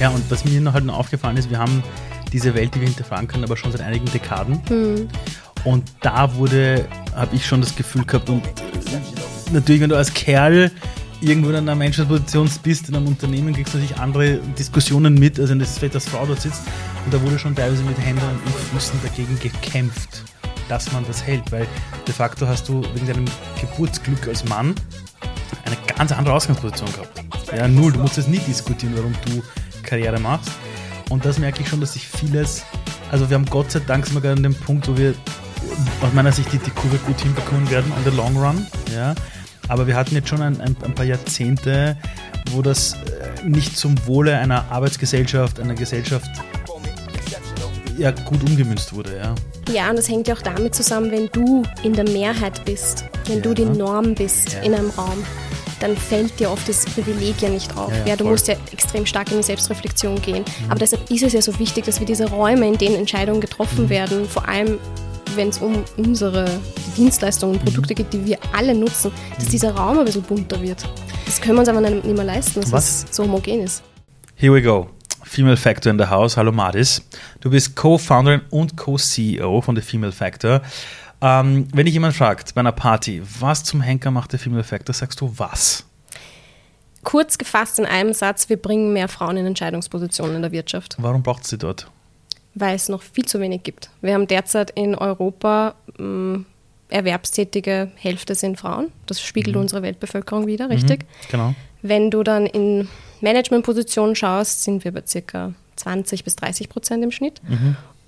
Ja, und was mir noch halt noch aufgefallen ist, wir haben diese Welt, die wir hinterfragen können, aber schon seit einigen Dekaden. Hm. Und da wurde, habe ich schon das Gefühl gehabt, und natürlich, wenn du als Kerl irgendwo in einer Menschenposition bist, in einem Unternehmen, kriegst du natürlich andere Diskussionen mit, als wenn das vielleicht als Frau dort sitzt. Und da wurde schon teilweise mit Händen und Füßen dagegen gekämpft, dass man das hält. Weil de facto hast du wegen deinem Geburtsglück als Mann eine ganz andere Ausgangsposition gehabt. Ja, null. Du musst jetzt nie diskutieren, warum du Karriere machst. Und das merke ich schon, dass sich vieles, also wir haben Gott sei Dank sind wir gerade an dem Punkt, wo wir aus meiner Sicht die, die Kurve gut hinbekommen werden on the long run. Ja. Aber wir hatten jetzt schon ein, ein, ein paar Jahrzehnte, wo das äh, nicht zum Wohle einer Arbeitsgesellschaft, einer Gesellschaft ja, gut umgemünzt wurde. Ja. Ja, und das hängt ja auch damit zusammen, wenn du in der Mehrheit bist, wenn Ja. du die Norm bist Ja. in einem Raum, dann fällt dir oft das Privileg ja nicht auf. Ja, Ja, ja, du voll. musst ja extrem stark in die Selbstreflexion gehen. Aber deshalb ist es ja so wichtig, dass wir diese Räume, in denen Entscheidungen getroffen werden, vor allem wenn es um unsere Dienstleistungen und Produkte geht, die wir alle nutzen, dass dieser Raum ein bisschen bunter wird. Das können wir uns aber nicht mehr leisten, dass Was? es so homogen ist. Here we go. Female Factor in the House. Hallo Madis. Du bist Co-Founderin und Co-CEO von The Female Factor. Ähm, wenn dich jemand fragt bei einer Party, was zum Henker macht der Female Factor, sagst du was? Kurz gefasst in einem Satz, wir bringen mehr Frauen in Entscheidungspositionen in der Wirtschaft. Warum braucht sie dort? weil es noch viel zu wenig gibt. Wir haben derzeit in Europa mh, erwerbstätige Hälfte sind Frauen. Das spiegelt unsere Weltbevölkerung wieder, richtig? Genau. Wenn du dann in Managementpositionen schaust, sind wir bei circa 20 bis 30 Prozent im Schnitt.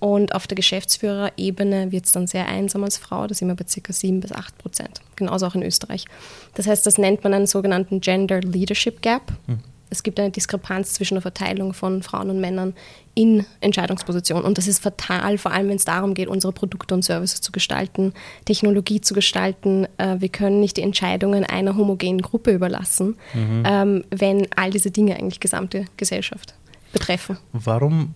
Und auf der Geschäftsführerebene wird es dann sehr einsam als Frau, da sind wir bei circa 7 bis 8 Prozent. Genauso auch in Österreich. Das heißt, das nennt man einen sogenannten Gender Leadership Gap. Es gibt eine Diskrepanz zwischen der Verteilung von Frauen und Männern in Entscheidungspositionen. Und das ist fatal, vor allem wenn es darum geht, unsere Produkte und Services zu gestalten, Technologie zu gestalten. Äh, Wir können nicht die Entscheidungen einer homogenen Gruppe überlassen, ähm, wenn all diese Dinge eigentlich gesamte Gesellschaft betreffen. Warum,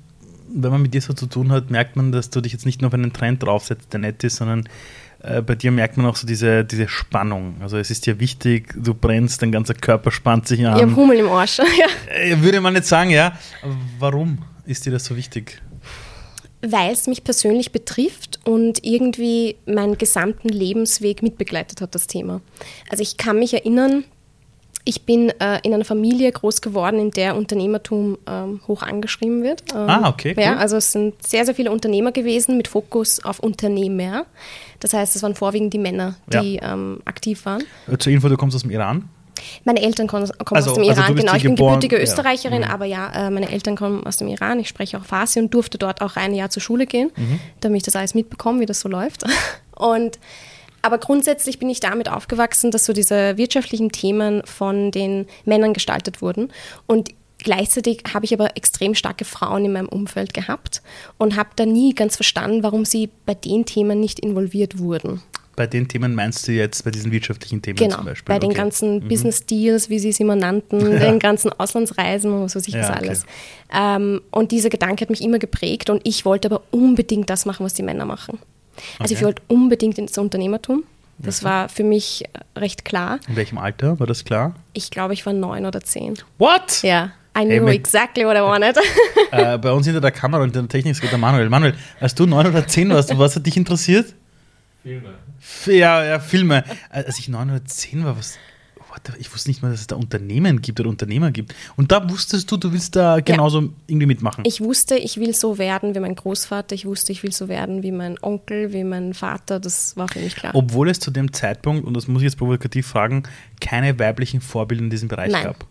wenn man mit dir so zu tun hat, merkt man, dass du dich jetzt nicht nur auf einen Trend draufsetzt, der nett ist, sondern äh, bei dir merkt man auch so diese, diese Spannung. Also es ist dir wichtig, du brennst, dein ganzer Körper spannt sich Ich habe an. Hummel im Arsch. ja. Äh, Würde man nicht sagen, ja. Aber warum ist dir das so wichtig? Weil es mich persönlich betrifft und irgendwie meinen gesamten Lebensweg mitbegleitet hat, das Thema. Also ich kann mich erinnern, ich bin äh, in einer Familie groß geworden, in der Unternehmertum ähm, hoch angeschrieben wird. Ähm, Ah, okay, cool. Ja, also es sind sehr, sehr viele Unternehmer gewesen mit Fokus auf Unternehmer. Das heißt, es waren vorwiegend die Männer, die ähm, aktiv waren. Äh, Zur Info, du kommst aus dem Iran. Meine Eltern kommen, kommen Also- aus dem also Iran, bist genau. Ich bin geboren, gebürtige ja. Österreicherin, Mhm. aber ja, äh, meine Eltern kommen aus dem Iran. Ich spreche auch Farsi und durfte dort auch ein Jahr zur Schule gehen, Mhm. damit ich das alles mitbekomme, wie das so läuft. Und aber grundsätzlich bin ich damit aufgewachsen, dass so diese wirtschaftlichen Themen von den Männern gestaltet wurden. Und gleichzeitig habe ich aber extrem starke Frauen in meinem Umfeld gehabt und habe da nie ganz verstanden, warum sie bei den Themen nicht involviert wurden. Bei den Themen meinst du jetzt, bei diesen wirtschaftlichen Themen Genau, zum Beispiel? bei den Okay. Mhm. ganzen Business Deals, wie sie es immer nannten, den ganzen Auslandsreisen und was weiß ich Ja, was okay. alles. Ähm, und dieser Gedanke hat mich immer geprägt und ich wollte aber unbedingt das machen, was die Männer machen. Also ich Okay. wollte unbedingt ins Unternehmertum. Das war für mich recht klar. In welchem Alter, war das klar? Ich glaube, ich war neun oder zehn. What? Ja, I Hey, knew mit- exactly what I wanted. äh, bei uns hinter der Kamera und in der Technik ist der Manuel. Manuel, als du neun oder zehn warst, was hat dich interessiert? Filme. F- Ja, ja, Filme. Äh, Als ich neun oder zehn war, was. Ich wusste nicht mal, dass es da Unternehmen gibt oder Unternehmer gibt. Und da wusstest du, du willst da genauso irgendwie mitmachen. Ich wusste, ich will so werden wie mein Großvater. Ich wusste, ich will so werden wie mein Onkel, wie mein Vater. Das war für mich klar. Obwohl es zu dem Zeitpunkt, und das muss ich jetzt provokativ fragen, keine weiblichen Vorbilder in diesem Bereich Nein. gab.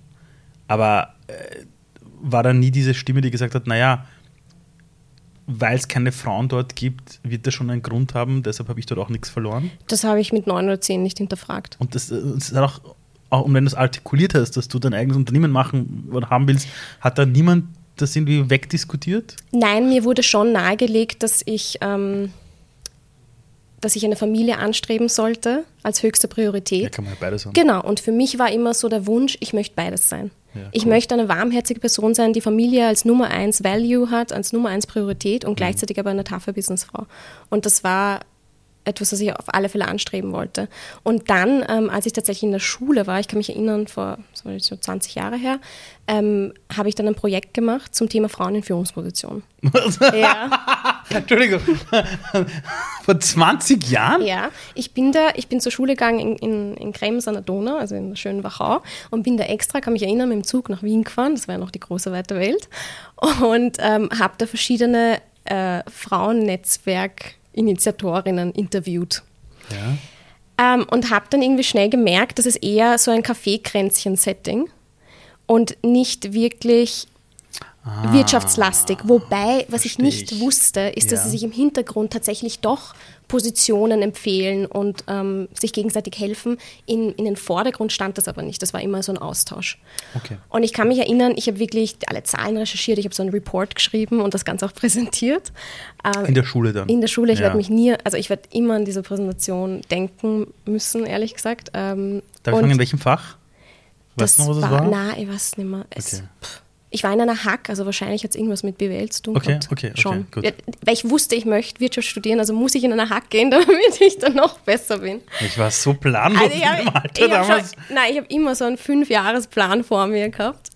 Aber äh, war da nie diese Stimme, die gesagt hat, naja, weil es keine Frauen dort gibt, wird das schon einen Grund haben, deshalb habe ich dort auch nichts verloren. Das habe ich mit neun oder zehn nicht hinterfragt. Und das, äh, das ist auch, auch, und wenn du es artikuliert hast, dass du dein eigenes Unternehmen machen oder haben willst, hat da niemand das irgendwie wegdiskutiert? Nein, mir wurde schon nahegelegt, dass ich, ähm, dass ich eine Familie anstreben sollte als höchste Priorität. Ja, kann man ja beides haben. Genau, und für mich war immer so der Wunsch, ich möchte beides sein. Ja, Ich cool. möchte eine warmherzige Person sein, die Familie als Nummer eins Value hat, als Nummer eins Priorität Mhm. und gleichzeitig aber eine taffe Businessfrau. Und das war etwas, was ich auf alle Fälle anstreben wollte. Und dann, ähm, als ich tatsächlich in der Schule war, ich kann mich erinnern, vor so 20 Jahre her, ähm, habe ich dann ein Projekt gemacht zum Thema Frauen in Führungspositionen. ja. Entschuldigung. Vor 20 Jahren? Ja, ich bin da, ich bin zur Schule gegangen in, in, in Krems an der Donau, also in der schönen Wachau, und bin da extra, kann mich erinnern, mit dem Zug nach Wien gefahren, das war ja noch die große weite Welt, und ähm, habe da verschiedene äh, Frauennetzwerk-Initiatorinnen interviewt. Ja. Ähm, und habe dann irgendwie schnell gemerkt, dass es eher so ein Kaffeekränzchen-Setting und nicht wirklich ah, wirtschaftslastig. Wobei, was ich nicht ich. wusste, ist, ja. dass sie sich im Hintergrund tatsächlich doch Positionen empfehlen und ähm, sich gegenseitig helfen. In, in den Vordergrund stand das aber nicht. Das war immer so ein Austausch. Okay. Und ich kann mich erinnern, ich habe wirklich alle Zahlen recherchiert, ich habe so einen Report geschrieben und das Ganze auch präsentiert. Ähm, in der Schule dann? In der Schule. Ich ja. werde mich nie, also ich werde immer an diese Präsentation denken müssen, ehrlich gesagt. Ähm, Darf ich fragen, in welchem Fach? Weißt das du noch, was war, war? Nein, ich weiß nicht mehr. Es, okay. Ich war in einer Hack, also wahrscheinlich hat es irgendwas mit BWL zu tun okay, gehabt. Okay, okay, Schon. gut. Weil ich wusste, ich möchte Wirtschaft studieren, also muss ich in einer Hack gehen, damit ich dann noch besser bin. Ich war so planlos also ich hab, dem Alter damals. Schon, nein, ich habe immer so einen Fünfjahresplan vor mir gehabt.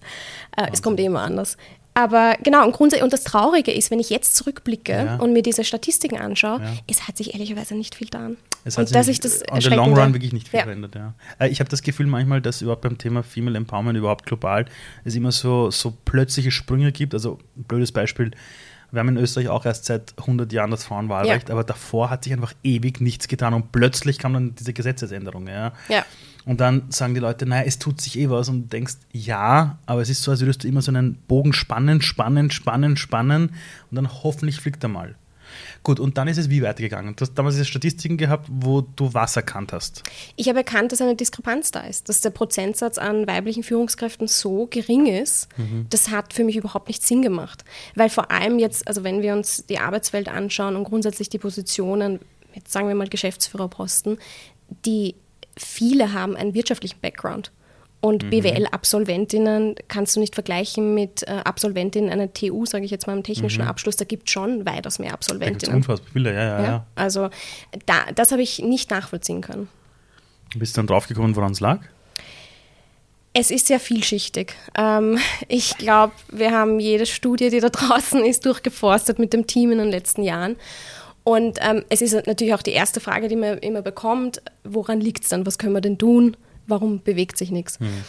Äh, es kommt eh immer anders. Aber genau, und, grundsätzlich, und das Traurige ist, wenn ich jetzt zurückblicke ja. und mir diese Statistiken anschaue, ja. es hat sich ehrlicherweise nicht viel getan. Es hat und dass ich das on the long run wirklich nicht viel ja. verändert. Ja. Äh, ich habe das Gefühl manchmal, dass überhaupt beim Thema Female Empowerment überhaupt global es immer so, so plötzliche Sprünge gibt. Also ein blödes Beispiel, wir haben in Österreich auch erst seit 100 Jahren das Frauenwahlrecht, ja. aber davor hat sich einfach ewig nichts getan und plötzlich kam dann diese Gesetzesänderung. Ja. ja. Und dann sagen die Leute, naja, es tut sich eh was und du denkst, ja, aber es ist so, als würdest du immer so einen Bogen spannen, spannen, spannen, spannen und dann hoffentlich fliegt er mal. Gut, und dann ist es wie weitergegangen? Du hast damals diese Statistiken gehabt, wo du was erkannt hast. Ich habe erkannt, dass eine Diskrepanz da ist, dass der Prozentsatz an weiblichen Führungskräften so gering ist, mhm. das hat für mich überhaupt nicht Sinn gemacht. Weil vor allem jetzt, also wenn wir uns die Arbeitswelt anschauen und grundsätzlich die Positionen, jetzt sagen wir mal Geschäftsführerposten, die viele haben einen wirtschaftlichen Background. Und mhm. BWL-Absolventinnen kannst du nicht vergleichen mit äh, Absolventinnen einer TU, sage ich jetzt mal, im technischen mhm. Abschluss. Da gibt es schon weitaus mehr Absolventinnen. unfassbar viele, ja, ja, ja. Also da, das habe ich nicht nachvollziehen können. Bist du dann draufgekommen, woran es lag? Es ist sehr vielschichtig. Ähm, ich glaube, wir haben jede Studie, die da draußen ist, durchgeforstet mit dem Team in den letzten Jahren. Und ähm, es ist natürlich auch die erste Frage, die man immer bekommt, woran liegt es dann, was können wir denn tun? Warum bewegt sich nichts? Mhm.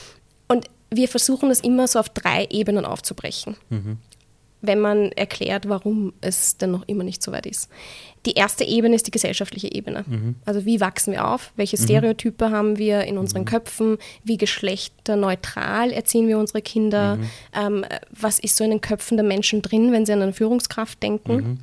Und wir versuchen das immer so auf drei Ebenen aufzubrechen, mhm. wenn man erklärt, warum es denn noch immer nicht so weit ist. Die erste Ebene ist die gesellschaftliche Ebene. Mhm. Also wie wachsen wir auf? Welche mhm. Stereotype haben wir in unseren mhm. Köpfen? Wie geschlechterneutral erziehen wir unsere Kinder? Mhm. Ähm, was ist so in den Köpfen der Menschen drin, wenn sie an eine Führungskraft denken?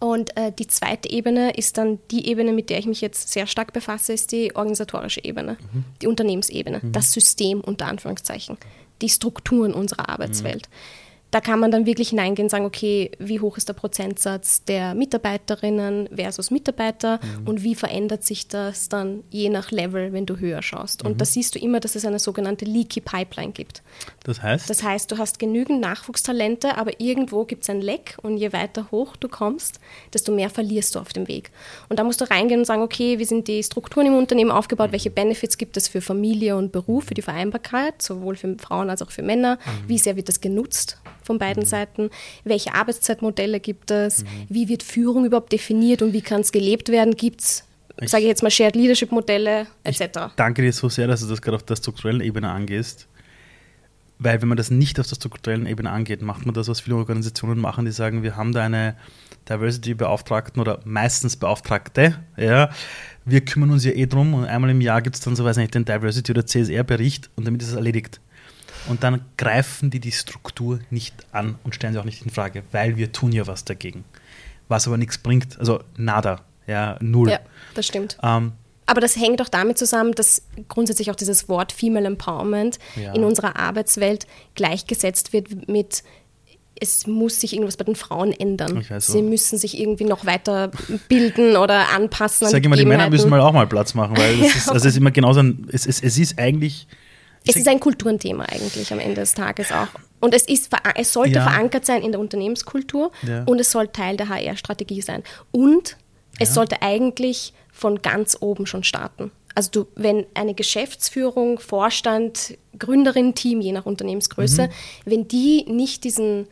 Und äh, die zweite Ebene ist dann die Ebene, mit der ich mich jetzt sehr stark befasse, ist die organisatorische Ebene, mhm. die Unternehmensebene, mhm. das System unter Anführungszeichen, die Strukturen unserer Arbeitswelt. Mhm da kann man dann wirklich hineingehen und sagen, okay, wie hoch ist der Prozentsatz der Mitarbeiterinnen versus Mitarbeiter mhm. und wie verändert sich das dann je nach Level, wenn du höher schaust. Mhm. Und da siehst du immer, dass es eine sogenannte Leaky Pipeline gibt. Das heißt? Das heißt, du hast genügend Nachwuchstalente, aber irgendwo gibt es ein Leck und je weiter hoch du kommst, desto mehr verlierst du auf dem Weg. Und da musst du reingehen und sagen, okay, wie sind die Strukturen im Unternehmen aufgebaut, welche Benefits gibt es für Familie und Beruf, für die Vereinbarkeit, sowohl für Frauen als auch für Männer, mhm. wie sehr wird das genutzt von beiden mhm. Seiten, welche Arbeitszeitmodelle gibt es, mhm. wie wird Führung überhaupt definiert und wie kann es gelebt werden, gibt es sage ich jetzt mal, Shared Leadership Modelle etc. danke dir so sehr, dass du das gerade auf der strukturellen Ebene angehst. Weil wenn man das nicht auf der strukturellen Ebene angeht, macht man das, was viele Organisationen machen, die sagen, wir haben da eine Diversity-Beauftragten oder meistens Beauftragte, ja, wir kümmern uns ja eh drum und einmal im Jahr gibt es dann so, weiß nicht, den Diversity- oder CSR-Bericht und damit ist es erledigt. Und dann greifen die die Struktur nicht an und stellen sie auch nicht in Frage, weil wir tun ja was dagegen. Was aber nichts bringt, also nada, ja, null. Ja, das stimmt. Ähm, aber das hängt auch damit zusammen, dass grundsätzlich auch dieses Wort Female Empowerment ja. in unserer Arbeitswelt gleichgesetzt wird mit es muss sich irgendwas bei den Frauen ändern. Sie so. müssen sich irgendwie noch weiter bilden oder anpassen. Ich sage immer, die Männer müssen mal auch mal Platz machen, weil es, ist, also es ist immer genauso ein, es, es, es ist eigentlich es ist ein Kulturenthema eigentlich am Ende des Tages auch. Und es, ist, es sollte ja. verankert sein in der Unternehmenskultur ja. und es soll Teil der HR-Strategie sein. Und Es sollte eigentlich von ganz oben schon starten. Also du, wenn eine Geschäftsführung, Vorstand, Gründerin, Team, je nach Unternehmensgröße, Mhm. wenn die nicht diesen,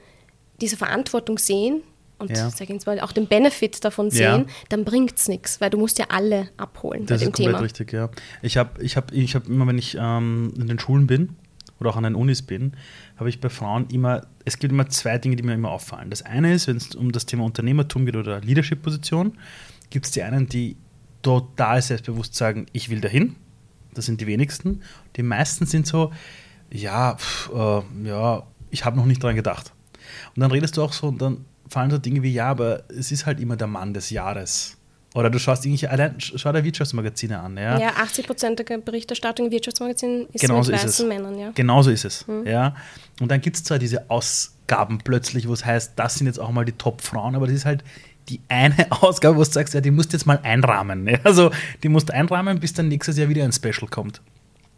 diese Verantwortung sehen und Ja. sag jetzt mal, auch den Benefit davon Ja. sehen, dann bringt es nichts, weil du musst ja alle abholen Das bei dem ist komplett Thema. richtig, ja. Ich habe ich hab, ich hab immer, wenn ich ähm, in den Schulen bin oder auch an den Unis bin, habe ich bei Frauen immer, es gibt immer zwei Dinge, die mir immer auffallen. Das eine ist, wenn es um das Thema Unternehmertum geht oder Leadership-Position, gibt es die einen, die total selbstbewusst sagen, ich will dahin. Das sind die wenigsten. Die meisten sind so, ja, pf, äh, ja, ich habe noch nicht dran gedacht. Und dann redest du auch so und dann fallen so Dinge wie, ja, aber es ist halt immer der Mann des Jahres. Oder du schaust irgendwie, allein, schau dir Wirtschaftsmagazine an. Ja, Ja, 80 Prozent der Berichterstattung im Wirtschaftsmagazin ist Genauso mit weißen. Männern, ja. Genauso ist es. Ja. Und dann gibt es zwar diese Ausgaben plötzlich, wo es heißt, das sind jetzt auch mal die Top-Frauen, aber das ist halt die eine Ausgabe, wo du sagst, ja, die musst du jetzt mal einrahmen. Ja. Also die musst du einrahmen, bis dann nächstes Jahr wieder ein Special kommt.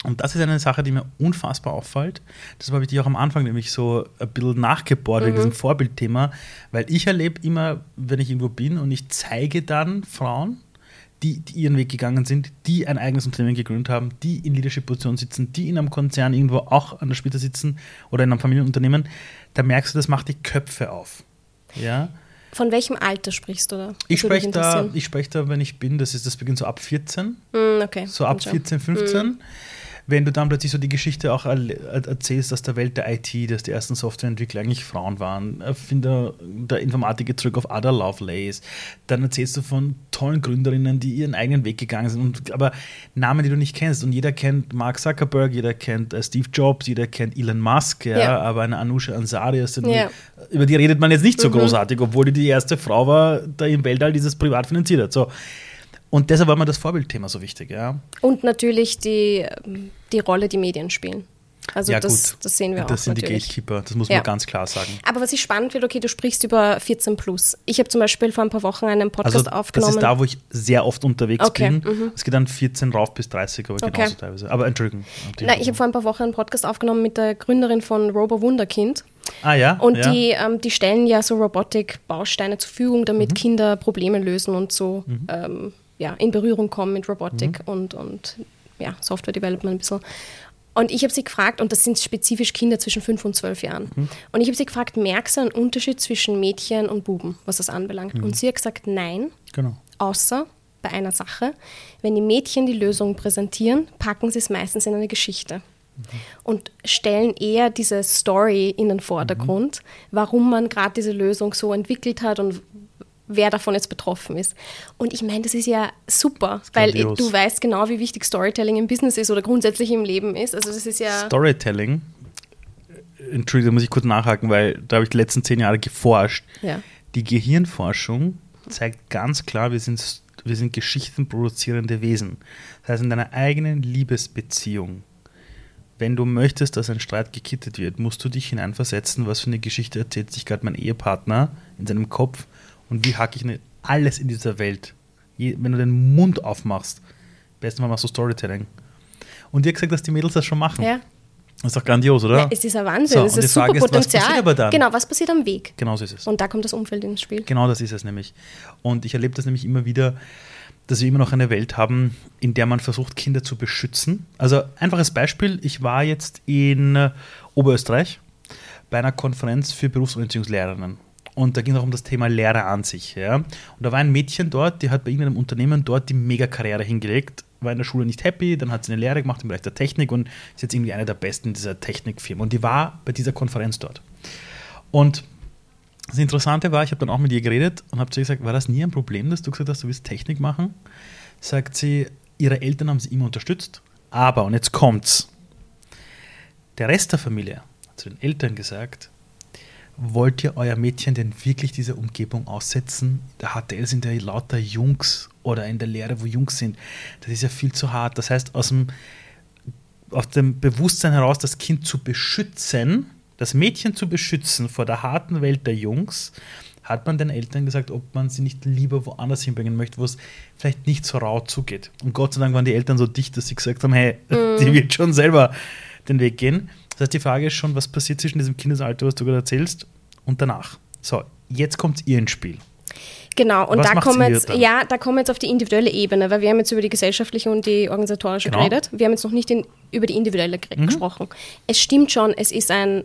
Und das ist eine Sache, die mir unfassbar auffällt. Deshalb habe ich dich auch am Anfang nämlich so ein bisschen nachgebohrt wegen diesem Vorbildthema, weil ich erlebe immer, wenn ich irgendwo bin und ich zeige dann Frauen, die, die ihren Weg gegangen sind, die ein eigenes Unternehmen gegründet haben, die in Leadership-Positionen sitzen, die in einem Konzern irgendwo auch an der Spitze sitzen oder in einem Familienunternehmen, da merkst du, das macht die Köpfe auf. Ja. Von welchem Alter sprichst du da? Ich spreche da, ich sprech da, wenn ich bin, das, ist, das beginnt so ab 14, Hm, okay. so ab Gut, ja. 14, 15. Wenn du dann plötzlich so die Geschichte auch er- erzählst aus der Welt der IT, dass die ersten Softwareentwickler eigentlich Frauen waren, Erfinder der Informatik geht zurück auf Ada Lovelace, dann erzählst du von tollen Gründerinnen, die ihren eigenen Weg gegangen sind, und, aber Namen, die du nicht kennst. Und jeder kennt Mark Zuckerberg, jeder kennt äh, Steve Jobs, jeder kennt Elon Musk, ja, Ja. aber eine Anusha Ansari, ist Ja. Mhm. über die redet man jetzt nicht so großartig, obwohl die die erste Frau war, die im Weltall dieses privat finanziert hat. So. Und deshalb war mir das Vorbildthema so wichtig, ja. Und natürlich die, die Rolle, die Medien spielen. Also ja, das, das sehen wir das auch sind die natürlich. Gatekeeper, das muss Ja. man ganz klar sagen. Aber was ich spannend finde, okay, du sprichst über 14 plus. Ich habe zum Beispiel vor ein paar Wochen einen Podcast Also das aufgenommen. ist da, wo ich sehr oft unterwegs Okay, bin. Es geht dann 14 rauf bis 30, aber Okay. genauso teilweise. Aber Entschuldigung. Nein, ich habe vor ein paar Wochen einen Podcast aufgenommen mit der Gründerin von Robo Wunderkind. ah ja? Und ja. die, ähm, die stellen ja so Robotik-Bausteine zur Verfügung, Mhm. damit Kinder Probleme lösen und so ähm, ja, in Berührung kommen mit Robotik Mhm. und, und ja, Software Development ein bisschen. Und ich habe sie gefragt, und das sind spezifisch Kinder zwischen 5 und 12 Jahren. Mhm. Und ich habe sie gefragt, merkst du einen Unterschied zwischen Mädchen und Buben, was das anbelangt? Mhm. Und sie hat gesagt, nein, Genau. außer bei einer Sache. Wenn die Mädchen die Lösung präsentieren, packen sie es meistens in eine Geschichte und stellen eher diese Story in den Vordergrund, warum man gerade diese Lösung so entwickelt hat und wer davon jetzt betroffen ist. Und ich meine, das ist ja super, weil grandios. du weißt genau, wie wichtig Storytelling im Business ist oder grundsätzlich im Leben ist. Also das ist ja... Storytelling, Entschuldigung, da muss ich kurz nachhaken, weil da habe ich die letzten zehn Jahre geforscht. Ja. Die Gehirnforschung zeigt ganz klar, wir sind, wir sind geschichtenproduzierende Wesen. Das heißt, in deiner eigenen Liebesbeziehung, wenn du möchtest, dass ein Streit gekittet wird, musst du dich hineinversetzen, was für eine Geschichte erzählt sich gerade mein Ehepartner in seinem Kopf und wie hacke ich nicht alles in dieser Welt. Je, wenn du den Mund aufmachst, besten machst du Storytelling. Und dir gesagt, dass die Mädels das schon machen. ja. Das ist doch grandios, oder? Ja, es ist ein Wahnsinn, So, es ist super Frage ist, was Potenzial. passiert aber dann? Genau, was passiert am Weg? Genau so ist es. Und da kommt das Umfeld ins Spiel. Genau das ist es nämlich. Und ich erlebe das nämlich immer wieder, dass wir immer noch eine Welt haben, in der man versucht, Kinder zu beschützen. Also einfaches Beispiel, ich war jetzt in äh, Oberösterreich bei einer Konferenz für Berufsorientierungslehrerinnen. Und da ging es auch um das Thema Lehrer an sich. Ja. Und da war ein Mädchen dort, die hat bei irgendeinem Unternehmen dort die Mega-Karriere hingelegt, war in der Schule nicht happy, dann hat sie eine Lehre gemacht im Bereich der Technik und ist jetzt irgendwie eine der besten dieser Technikfirmen. Und die war bei dieser Konferenz dort. Und das Interessante war, ich habe dann auch mit ihr geredet und habe zu ihr gesagt, war das nie ein Problem, dass du gesagt hast, du willst Technik machen? Sagt sie, ihre Eltern haben sie immer unterstützt, aber, und jetzt kommt's, der Rest der Familie hat zu den Eltern gesagt, wollt ihr euer Mädchen denn wirklich dieser Umgebung aussetzen? Der HTL sind ja lauter Jungs oder in der Lehre, wo Jungs sind. Das ist ja viel zu hart. Das heißt, aus dem, aus dem Bewusstsein heraus, das Kind zu beschützen, das Mädchen zu beschützen vor der harten Welt der Jungs, hat man den Eltern gesagt, ob man sie nicht lieber woanders hinbringen möchte, wo es vielleicht nicht so rau zugeht. Und Gott sei Dank waren die Eltern so dicht, dass sie gesagt haben, hey, die wird schon selber den Weg gehen. Das heißt, die Frage ist schon, was passiert zwischen diesem Kindesalter, was du gerade erzählst, und danach. So, jetzt kommt ihr ins Spiel. Genau, und Was da kommen, jetzt, dann? ja, da kommen jetzt auf die individuelle Ebene, weil wir haben jetzt über die gesellschaftliche und die organisatorische Genau. geredet. Wir haben jetzt noch nicht in, über die individuelle Mhm. gesprochen. Es stimmt schon, es ist ein,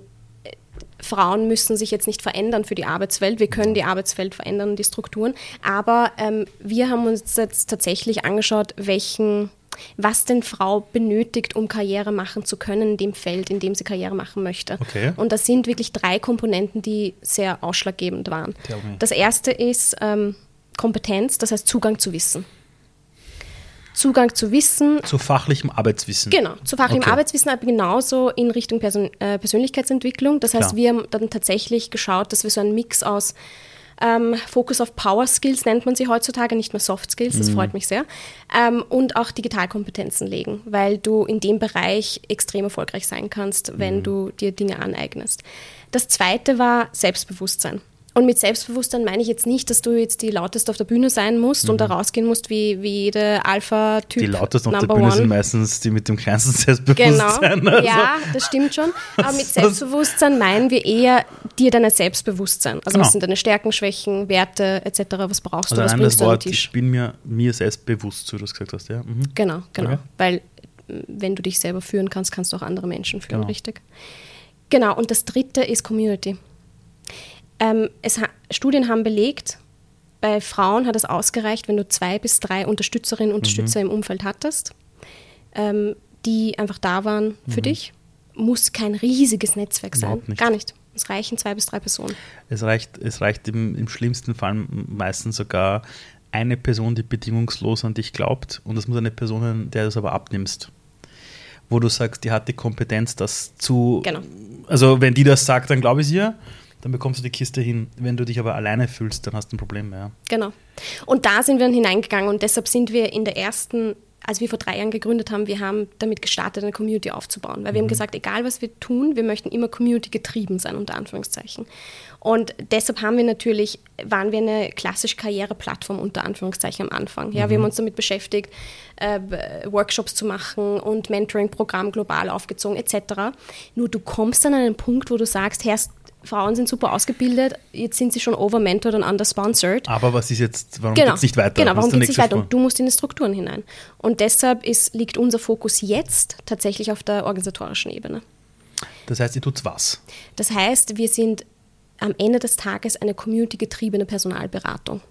Frauen müssen sich jetzt nicht verändern für die Arbeitswelt. Wir können die Arbeitswelt verändern, die Strukturen. Aber ähm, wir haben uns jetzt tatsächlich angeschaut, welchen, was denn Frau benötigt, um Karriere machen zu können in dem Feld, in dem sie Karriere machen möchte. Okay. Und das sind wirklich drei Komponenten, die sehr ausschlaggebend waren. Das erste ist ähm, Kompetenz, das heißt Zugang zu Wissen. Zugang zu Wissen, Zu fachlichem Arbeitswissen. genau, zu fachlichem Okay. Arbeitswissen, aber genauso in Richtung Persön äh, Persönlichkeitsentwicklung. Das heißt, Klar. wir haben dann tatsächlich geschaut, dass wir so einen Mix aus ähm, Fokus auf Power Skills nennt man sie heutzutage, nicht mehr Soft Skills, Mhm. das freut mich sehr. Ähm, und auch Digitalkompetenzen legen, weil du in dem Bereich extrem erfolgreich sein kannst, Mhm. wenn du dir Dinge aneignest. Das zweite war Selbstbewusstsein. Und mit Selbstbewusstsein meine ich jetzt nicht, dass du jetzt die lauteste auf der Bühne sein musst und da rausgehen musst wie, wie jede Alpha-Typ. Mhm. Die lautesten auf der Bühne one. sind meistens die mit dem kleinsten Genau, Selbstbewusstsein. Also, ja, das stimmt schon. Aber mit Selbstbewusstsein meinen wir eher dir dein Selbstbewusstsein. Also Genau. was sind deine Stärken, Schwächen, Werte etc., was brauchst Also du, was bringst das du Wort, Tisch. ich bin mir, mir selbst bewusst, so du das gesagt hast, ja. Mhm. Genau, genau. Okay. Weil m, wenn du dich selber führen kannst, kannst du auch andere Menschen führen, Genau. richtig? Genau, und das dritte ist Community. Ähm, es Studien haben belegt, bei Frauen hat es ausgereicht, wenn du zwei bis drei Unterstützerinnen und Unterstützer Mhm. im Umfeld hattest, ähm, die einfach da waren für Mhm. dich. Muss kein riesiges Netzwerk sein. Nicht. Gar nicht. Es reichen zwei bis drei Personen. Es reicht, es reicht im, im schlimmsten Fall meistens sogar eine Person, die bedingungslos an dich glaubt. Und das muss eine Person sein, der du das aber abnimmst. Wo du sagst, die hat die Kompetenz, das zu. Genau. Also, wenn die das sagt, dann glaube ich ihr, dann bekommst du die Kiste hin. Wenn du dich aber alleine fühlst, dann hast du ein Problem. Ja. Genau. Und da sind wir dann hineingegangen und deshalb sind wir in der ersten, als wir vor drei Jahren gegründet haben, wir haben damit gestartet, eine Community aufzubauen. Weil wir haben gesagt, egal was wir tun, wir möchten immer Community getrieben sein, unter Anführungszeichen. Und deshalb haben wir natürlich, waren wir eine klassische Karriereplattform unter Anführungszeichen am Anfang. Ja, wir haben uns damit beschäftigt, äh, Workshops zu machen und Mentoring-Programm global aufgezogen etc. Nur du kommst dann an einen Punkt, wo du sagst, Herr, Frauen sind super ausgebildet, jetzt sind sie schon overmentored und undersponsored. Aber was ist jetzt, warum Genau, geht es nicht weiter? genau warum geht es nicht weiter? Und du musst in die Strukturen hinein. Und deshalb ist, liegt unser Fokus jetzt tatsächlich auf der organisatorischen Ebene. Das heißt, ihr tut was? Das heißt, wir sind am Ende des Tages eine community-getriebene Personalberatung.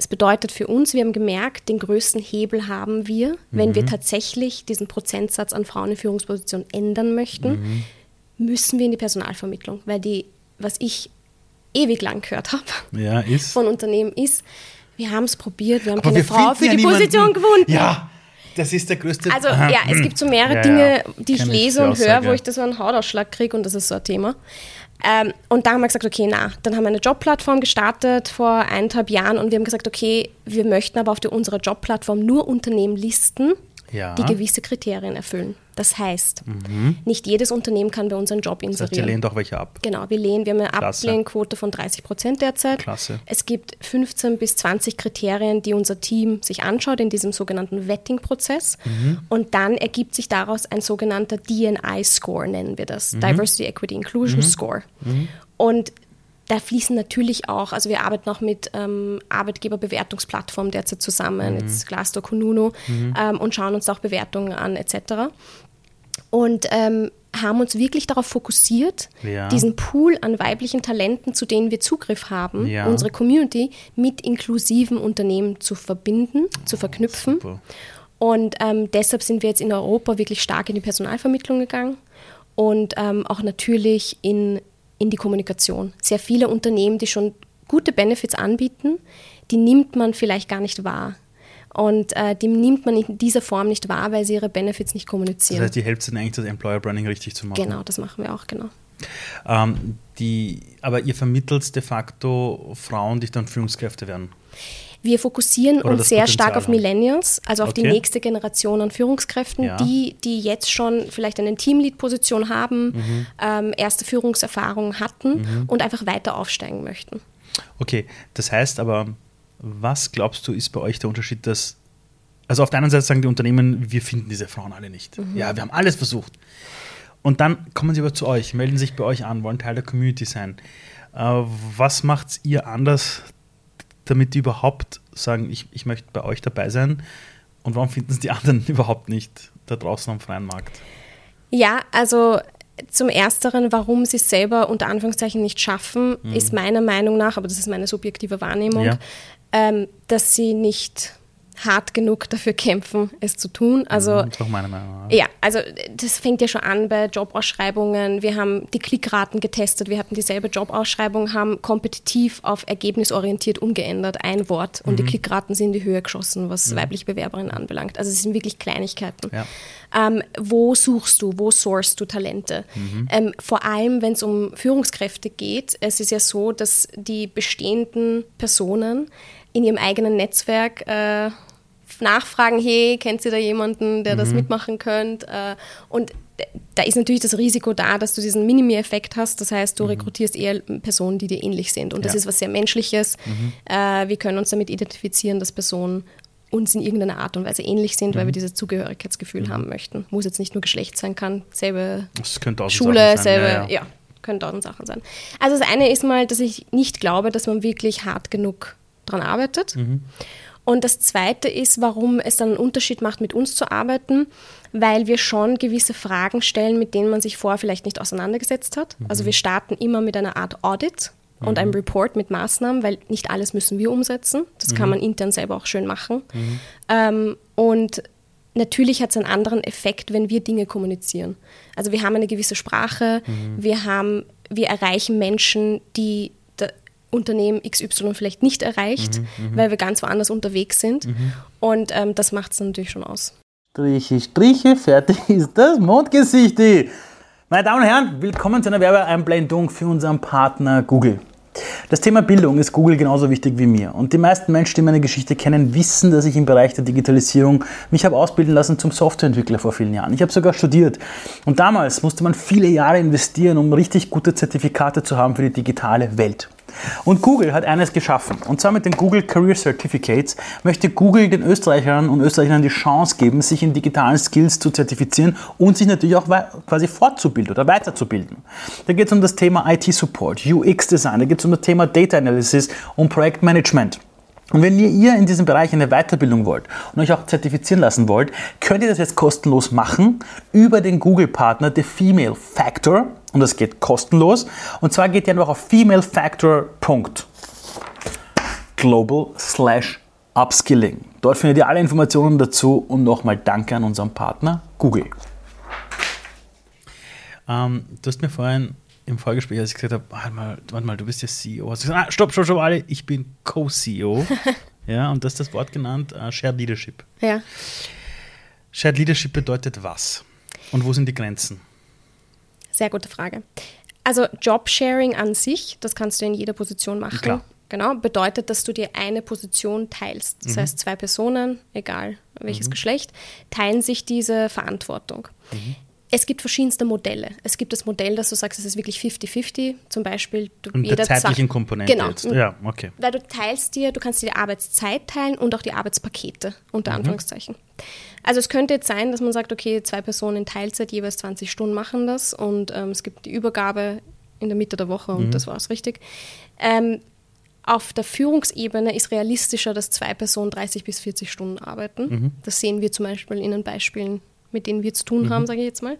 Es bedeutet für uns, wir haben gemerkt, den größten Hebel haben wir, wenn Mhm. wir tatsächlich diesen Prozentsatz an Frauen in Führungspositionen ändern möchten, Mhm. Müssen wir in die Personalvermittlung. Weil die, was ich ewig lang gehört habe Ja, von Unternehmen ist, wir haben es probiert, wir haben Aber keine wir Frau für ja die niemanden. Position gefunden. Ja, das ist der größte. Also Aha, ja, es hm. gibt so mehrere Ja, Dinge, die ich lese und höre, wo ich da so einen Hautausschlag kriege und das ist so ein Thema. Ähm, und da haben wir gesagt, okay, na, dann haben wir eine Jobplattform gestartet vor eineinhalb Jahren und wir haben gesagt, okay, wir möchten aber auf die, unserer Jobplattform nur Unternehmen listen, Ja. die gewisse Kriterien erfüllen. Das heißt, nicht jedes Unternehmen kann bei uns einen Job Mhm. Das heißt, ihr inserieren. lehnt auch welche ab. Genau, wir lehnen, wir haben eine Klasse. Ablehnquote von 30 Prozent derzeit. Klasse. Es gibt 15 bis 20 Kriterien, die unser Team sich anschaut in diesem sogenannten Vetting-Prozess. Mhm. Und dann ergibt sich daraus ein sogenannter DNI-Score, nennen wir das. Mhm. Diversity, Equity, Inclusion Score. Und da fließen natürlich auch, also wir arbeiten auch mit ähm, Arbeitgeberbewertungsplattformen derzeit zusammen, Mhm. jetzt Glassdoor, Kununu, ähm, und schauen uns auch Bewertungen an etc und ähm, haben uns wirklich darauf fokussiert, Ja. diesen Pool an weiblichen Talenten, zu denen wir Zugriff haben, Ja. unsere Community mit inklusiven Unternehmen zu verbinden, zu verknüpfen. Super. Und ähm, deshalb sind wir jetzt in Europa wirklich stark in die Personalvermittlung gegangen und ähm, auch natürlich in, in die Kommunikation. Sehr viele Unternehmen, die schon gute Benefits anbieten, die nimmt man vielleicht gar nicht wahr. Und äh, die nimmt man in dieser Form nicht wahr, weil sie ihre Benefits nicht Das kommunizieren. heißt, ihr helft ihnen eigentlich, das Employer Branding richtig zu machen. genau, das machen wir auch, genau. Ähm, die, aber ihr vermittelt de facto Frauen, die dann Führungskräfte werden. Wir fokussieren Oder uns sehr Potenzial stark auf. Millennials, also auf die Okay. nächste Generation an Führungskräften, Ja. die, die jetzt schon vielleicht eine Teamlead-Position haben, Mhm. ähm, erste Führungserfahrung hatten und einfach weiter aufsteigen möchten. Okay, das heißt aber, was glaubst du, ist bei euch der Unterschied, dass. Also auf der einen Seite sagen die Unternehmen, wir finden diese Frauen alle nicht. Mhm. Ja, wir haben alles versucht. Und dann kommen sie aber zu euch, melden sich bei euch an, wollen Teil der Community sein. Äh, was macht ihr anders, damit die überhaupt sagen, ich, ich möchte bei euch dabei sein? Und warum finden es die anderen überhaupt nicht da draußen am freien Markt? Ja, also zum Ersteren, warum sie es selber unter Anführungszeichen nicht schaffen, mhm. ist meiner Meinung nach, aber das ist meine subjektive Wahrnehmung, ja. ähm, dass sie nicht hart genug dafür kämpfen, es zu tun. Also, das ist auch meine Meinung. Ja, also das fängt ja schon an bei Jobausschreibungen. Wir haben die Klickraten getestet. Wir hatten dieselbe Jobausschreibung, haben kompetitiv auf ergebnisorientiert umgeändert, ein Wort. Und mhm. die Klickraten sind in die Höhe geschossen, was mhm. weibliche Bewerberinnen anbelangt. Also es sind wirklich Kleinigkeiten. Ja. Ähm, wo suchst du, wo sourcest du Talente? Mhm. Ähm, vor allem, wenn es um Führungskräfte geht. Es ist ja so, dass die bestehenden Personen in ihrem eigenen Netzwerk äh, nachfragen, hey, kennt ihr da jemanden, der mhm. das mitmachen könnte? Äh, und da ist natürlich das Risiko da, dass du diesen Minimi-Effekt hast. Das heißt, du mhm. rekrutierst eher Personen, die dir ähnlich sind. Und das ja. ist was sehr Menschliches. Mhm. Äh, wir können uns damit identifizieren, dass Personen uns in irgendeiner Art und Weise ähnlich sind, mhm. weil wir dieses Zugehörigkeitsgefühl mhm. haben möchten. Muss jetzt nicht nur Geschlecht sein, kann selbe Schule, selbe, ja, ja. ja, können tausend Sachen sein. Also das eine ist mal, dass ich nicht glaube, dass man wirklich hart genug daran arbeitet. Und das Zweite ist, warum es dann einen Unterschied macht, mit uns zu arbeiten, weil wir schon gewisse Fragen stellen, mit denen man sich vorher vielleicht nicht auseinandergesetzt hat. Mhm. Also wir starten immer mit einer Art Audit und mhm. einem Report mit Maßnahmen, weil nicht alles müssen wir umsetzen. Das mhm. kann man intern selber auch schön machen. Mhm. Ähm, und natürlich hat es einen anderen Effekt, wenn wir Dinge kommunizieren. Also wir haben eine gewisse Sprache, mhm. wir haben, wir erreichen Menschen, die Unternehmen XY vielleicht nicht erreicht, mhm, mhm, weil wir ganz woanders unterwegs sind. Mhm. Und ähm, das macht es natürlich schon aus. Striche, Striche, fertig ist das Mondgesicht. Meine Damen und Herren, willkommen zu einer Werbeeinblendung für unseren Partner Google. Das Thema Bildung ist Google genauso wichtig wie mir. Und die meisten Menschen, die meine Geschichte kennen, wissen, dass ich im Bereich der Digitalisierung mich habe ausbilden lassen zum Softwareentwickler vor vielen Jahren. Ich habe sogar studiert. Und damals musste man viele Jahre investieren, um richtig gute Zertifikate zu haben für die digitale Welt. Und Google hat eines geschaffen. Und zwar mit den Google Career Certificates möchte Google den Österreichern und Österreichern die Chance geben, sich in digitalen Skills zu zertifizieren und sich natürlich auch quasi fortzubilden oder weiterzubilden. Da geht es um das Thema IT-Support, UX-Design, da geht es um das Thema Data Analysis und Projektmanagement. Und wenn ihr in diesem Bereich eine Weiterbildung wollt und euch auch zertifizieren lassen wollt, könnt ihr das jetzt kostenlos machen über den Google-Partner The Female Factor und das geht kostenlos. Und zwar geht ihr einfach auf femalefactor.global slash upskilling. Dort findet ihr alle Informationen dazu und nochmal Danke an unseren Partner Google. Ähm, du hast mir vorhin im Vorgespräch, als ich gesagt habe, warte mal, warte mal du bist ja CEO, hast du gesagt, ah, stopp, stopp, stopp, alle, ich bin Co-CEO. ja, und das ist das Wort genannt, uh, Shared Leadership. Ja. Shared Leadership bedeutet was? Und wo sind die Grenzen? Sehr gute Frage. Also Jobsharing an sich, das kannst du in jeder Position machen. Klar. Genau, bedeutet, dass du dir eine Position teilst. Das mhm. heißt, zwei Personen, egal welches mhm. Geschlecht, teilen sich diese Verantwortung. Mhm. Es gibt verschiedenste Modelle. Es gibt das Modell, dass du sagst, es ist wirklich 50-50. Zum Beispiel, du und jeder der zeitlichen Komponente genau. jetzt. Ja, okay. Weil du teilst dir, du kannst dir die Arbeitszeit teilen und auch die Arbeitspakete, unter mhm. Anführungszeichen. Also es könnte jetzt sein, dass man sagt, okay, zwei Personen in Teilzeit, jeweils 20 Stunden machen das und ähm, es gibt die Übergabe in der Mitte der Woche und mhm. das war es richtig. Ähm, auf der Führungsebene ist realistischer, dass zwei Personen 30 bis 40 Stunden arbeiten. Mhm. Das sehen wir zum Beispiel in den Beispielen mit denen wir zu tun mhm. haben, sage ich jetzt mal.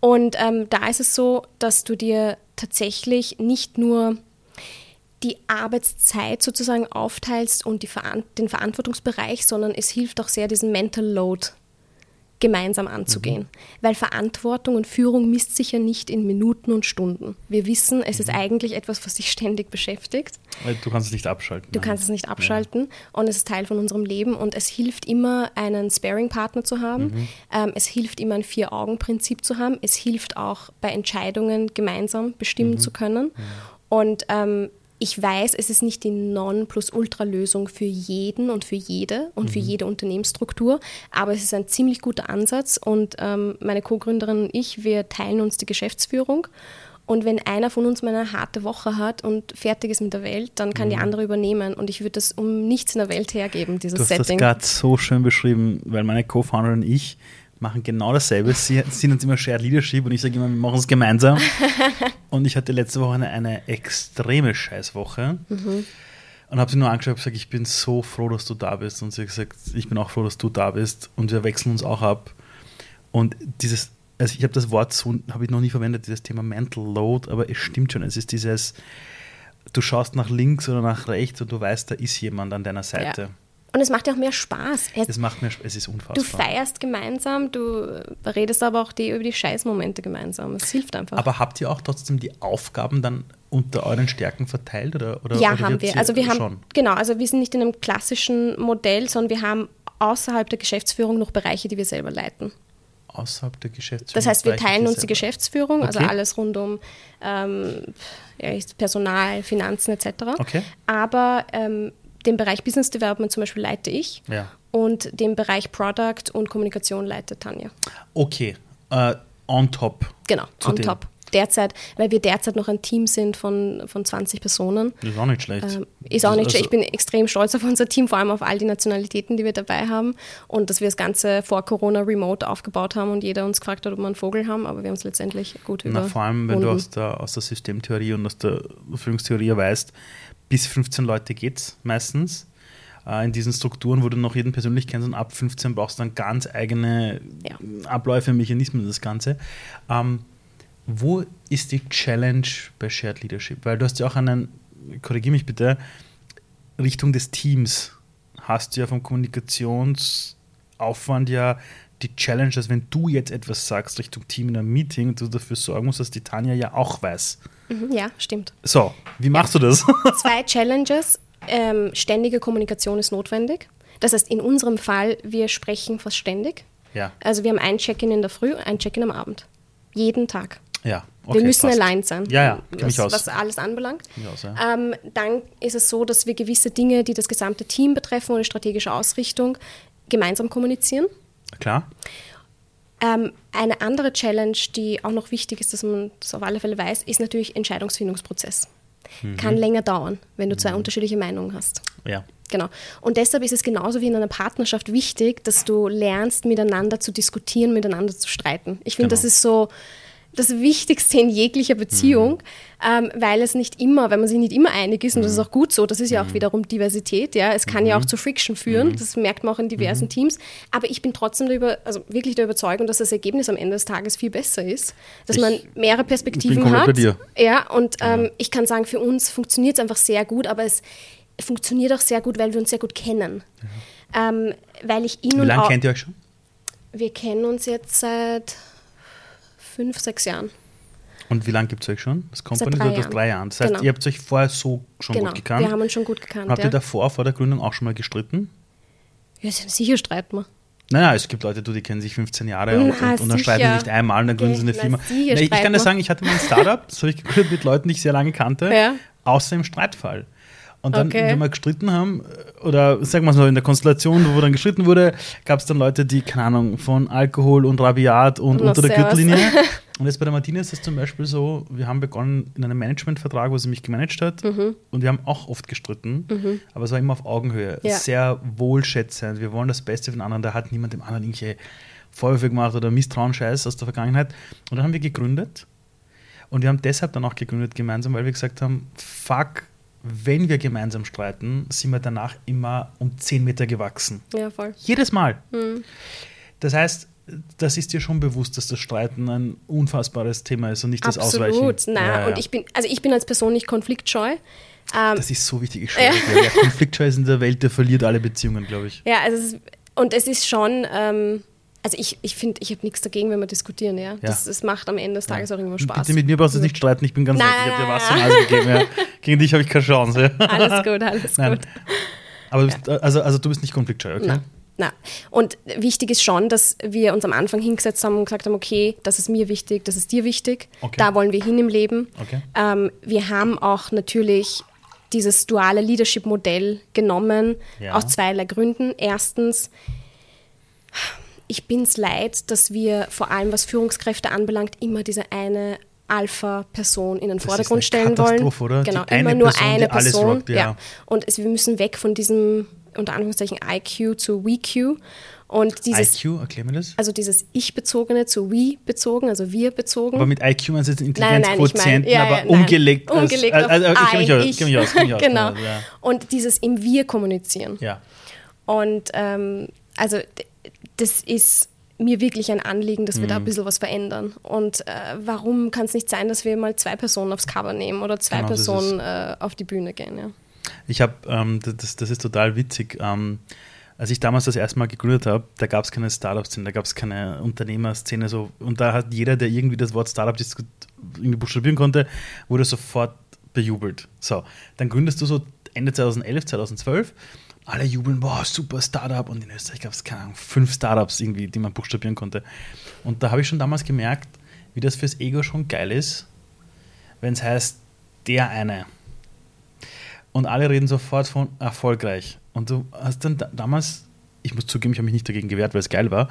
Und ähm, da ist es so, dass du dir tatsächlich nicht nur die Arbeitszeit sozusagen aufteilst und die, den Verantwortungsbereich, sondern es hilft auch sehr, diesen Mental Load gemeinsam anzugehen. Mhm. Weil Verantwortung und Führung misst sich ja nicht in Minuten und Stunden. Wir wissen, es mhm. ist eigentlich etwas, was dich ständig beschäftigt. Du kannst es nicht abschalten. Du kannst es nicht abschalten ja. und es ist Teil von unserem Leben und es hilft immer, einen Sparing-Partner zu haben. Mhm. Ähm, es hilft immer, ein Vier-Augen-Prinzip zu haben. Es hilft auch, bei Entscheidungen gemeinsam bestimmen mhm. zu können. Mhm. Und ähm, ich weiß, es ist nicht die Non-Plus-Ultra-Lösung für jeden und für jede und mhm. für jede Unternehmensstruktur, aber es ist ein ziemlich guter Ansatz und ähm, meine Co-Gründerin und ich, wir teilen uns die Geschäftsführung. Und wenn einer von uns mal eine harte Woche hat und fertig ist mit der Welt, dann kann mhm. die andere übernehmen. Und ich würde das um nichts in der Welt hergeben, dieses du hast Setting. das gerade so schön beschrieben, weil meine Co-Founderin und ich, machen genau dasselbe. Sie sind uns immer Shared Leadership und ich sage immer, wir machen es gemeinsam. und ich hatte letzte Woche eine, eine extreme Scheißwoche. Mhm. Und habe sie nur angeschaut und gesagt, ich bin so froh, dass du da bist. Und sie hat gesagt, ich bin auch froh, dass du da bist. Und wir wechseln uns auch ab. Und dieses, also ich habe das Wort so, habe ich noch nie verwendet, dieses Thema Mental Load, aber es stimmt schon. Es ist dieses, du schaust nach links oder nach rechts und du weißt, da ist jemand an deiner Seite. Ja. Und es macht ja auch mehr Spaß. Es macht mehr Spaß, es ist unfassbar. Du feierst gemeinsam, du redest aber auch die, über die Scheißmomente gemeinsam. Es hilft einfach. Aber habt ihr auch trotzdem die Aufgaben dann unter euren Stärken verteilt? Oder, oder, ja, oder haben wir. Also wir haben, schon? genau, also wir sind nicht in einem klassischen Modell, sondern wir haben außerhalb der Geschäftsführung noch Bereiche, die wir selber leiten. Außerhalb der Geschäftsführung? Das heißt, wir teilen uns die Geschäftsführung, also okay. also alles rund um ähm, Personal, Finanzen etc. Okay. Aber ähm, den Bereich Business Development zum Beispiel leite ich ja. und den Bereich Product und Kommunikation leitet Tanja. Okay, uh, on top. Genau, on dem. top. Derzeit, weil wir derzeit noch ein Team sind von, von 20 Personen. Ist auch nicht schlecht. Ähm, ist auch nicht also, schlecht. Ich bin extrem stolz auf unser Team, vor allem auf all die Nationalitäten, die wir dabei haben. Und dass wir das Ganze vor Corona remote aufgebaut haben und jeder uns gefragt hat, ob wir einen Vogel haben, aber wir haben es letztendlich gut Na, Vor allem, wenn du aus der, aus der Systemtheorie und aus der Führungstheorie weißt, bis 15 Leute geht es meistens. Äh, in diesen Strukturen, wo du noch jeden persönlich kennst und ab 15 brauchst du dann ganz eigene ja. Abläufe, Mechanismen, das Ganze. Ähm, wo ist die Challenge bei Shared Leadership? Weil du hast ja auch einen, korrigiere mich bitte, Richtung des Teams hast du ja vom Kommunikationsaufwand ja die Challenge, dass wenn du jetzt etwas sagst Richtung Team in einem Meeting du dafür sorgen musst, dass die Tanja ja auch weiß, Mhm, ja, stimmt. So, wie machst ja. du das? Zwei Challenges. Ähm, ständige Kommunikation ist notwendig. Das heißt, in unserem Fall, wir sprechen fast ständig. Ja. Also wir haben ein Check-in in der Früh, ein Check-in am Abend. Jeden Tag. Ja. Okay, wir müssen aligned sein, ja, ja, was, was, alles anbelangt. Aus, ja. ähm, dann ist es so, dass wir gewisse Dinge, die das gesamte Team betreffen oder strategische Ausrichtung, gemeinsam kommunizieren. Klar. Ähm, eine andere Challenge, die auch noch wichtig ist, dass man das auf alle Fälle weiß, ist natürlich Entscheidungsfindungsprozess. Mhm. Kann länger dauern, wenn du zwei mhm. unterschiedliche Meinungen hast. Ja. Genau. Und deshalb ist es genauso wie in einer Partnerschaft wichtig, dass du lernst, miteinander zu diskutieren, miteinander zu streiten. Ich finde, genau. das ist so das Wichtigste in jeglicher Beziehung, mhm. ähm, weil es nicht immer, wenn man sich nicht immer einig ist, und das ist mhm. auch gut so, das ist ja auch mhm. wiederum Diversität, ja, es kann ja auch mhm. zu Friction führen, das merkt man auch in diversen Teams, aber ich bin trotzdem darüber, also wirklich der Überzeugung, dass das Ergebnis am Ende des Tages viel besser ist, dass ich, man mehrere Perspektiven hat. Ja, und ähm, ja. ich kann sagen, für uns funktioniert es einfach sehr gut, aber es funktioniert auch sehr gut, weil wir uns sehr gut kennen. Ähm, weil ich ihn Wie lange kennt ihr euch schon? Wir kennen uns jetzt seit fünf, sechs Jahren. Und wie lange gibt es euch schon? Das Company seit drei, Jahren. drei Jahren. Das heißt, genau. ihr habt euch vorher so schon genau. gut gekannt. Wir haben uns schon gut gekannt. Habt ja. ihr davor, vor der Gründung, auch schon mal gestritten? Ja, sicher streiten wir. Naja, es gibt Leute, die kennen sich 15 Jahre und, und, und dann streiten sie nicht einmal und dann gründen sie eine Firma. Na, ich kann dir sagen, ich hatte mein Startup, das habe ich gegründet mit Leuten, die ich sehr lange kannte, ja. außer im Streitfall. Und dann, okay. wenn wir gestritten haben, oder sagen wir es mal, in der Konstellation, wo dann gestritten wurde, gab es dann Leute, die, keine Ahnung, von Alkohol und Rabiat und no, unter der Gürtellinie. Und jetzt bei der Martina ist es zum Beispiel so, wir haben begonnen in einem Managementvertrag, wo sie mich gemanagt hat mhm. und wir haben auch oft gestritten, mhm. aber es war immer auf Augenhöhe, ja. sehr wohlschätzend. Wir wollen das Beste für den anderen, da hat niemand dem anderen irgendwelche Vorwürfe gemacht oder Misstrauenscheiß aus der Vergangenheit. Und dann haben wir gegründet und wir haben deshalb dann auch gegründet gemeinsam, weil wir gesagt haben, fuck, wenn wir gemeinsam streiten, sind wir danach immer um 10 Meter gewachsen. Ja, voll. Jedes Mal. Mhm. Das heißt, das ist dir schon bewusst, dass das Streiten ein unfassbares Thema ist und nicht das Absolut. Ausweichen. Absolut, nein. Ja, ja. Und ich bin, also ich bin als Person nicht konfliktscheu. Ähm, das ist so wichtig. Ich schwöre, ja. wer konfliktscheu ist in der Welt, der verliert alle Beziehungen, glaube ich. Ja, also es ist, und es ist schon, ähm, also ich, ich finde, ich habe nichts dagegen, wenn wir diskutieren, ja. Das, das macht am Ende des Tages auch irgendwo Spaß. Bitte mit mir brauchst du nicht streiten, ich bin ganz nein, nett, ich habe dir Wasser Nase gegeben. Ja. Gegen dich habe ich keine Chance. Ja. Alles gut, alles nein. gut. Aber bist, also, also du bist nicht konfliktscheu, okay? Nein. Na. Und wichtig ist schon, dass wir uns am Anfang hingesetzt haben und gesagt haben, okay, das ist mir wichtig, das ist dir wichtig, okay. da wollen wir hin im Leben. Okay. Ähm, wir haben auch natürlich dieses duale Leadership-Modell genommen, ja. aus zweierlei Gründen. Erstens, ich bin es leid, dass wir vor allem, was Führungskräfte anbelangt, immer diese eine Alpha-Person in den das Vordergrund stellen wollen. Oder? Genau, Die immer nur Person, eine Person. Rockt, ja. ja. Und es, wir müssen weg von diesem unter Anführungszeichen IQ zu WeQ. Und dieses, IQ, erklär mir das. also dieses Ich-bezogene zu We-bezogen, also wir bezogen. Aber mit IQ meinst du jetzt ich Intelligenzquotienten, ja, aber ja, nein. umgelegt. als- Umgelegt also, also, ich mich aus, ich. aus, mich aus, genau. ja. Und dieses im Wir kommunizieren. ja. Und ähm, also das ist mir wirklich ein Anliegen, dass wir Mhm. da ein bisschen was verändern. Und äh, warum kann es nicht sein, dass wir mal zwei Personen aufs Cover nehmen oder zwei Genau, Personen äh, auf die Bühne gehen? Ja. Ich habe, ähm, das, das ist total witzig. Ähm, als ich damals das erste Mal gegründet habe, da gab es keine Startup-Szene, da gab es keine Unternehmerszene. So, und da hat jeder, der irgendwie das Wort Startup irgendwie buchstabieren konnte, wurde sofort bejubelt. So, dann gründest du so Ende 2011, 2012. Alle jubeln, boah, super Startup. Und in Österreich gab es, keine Ahnung, fünf Startups irgendwie, die man buchstabieren konnte. Und da habe ich schon damals gemerkt, wie das fürs Ego schon geil ist, wenn es heißt, der eine. Und alle reden sofort von erfolgreich. Und du hast dann da, damals, ich muss zugeben, ich habe mich nicht dagegen gewehrt, weil es geil war,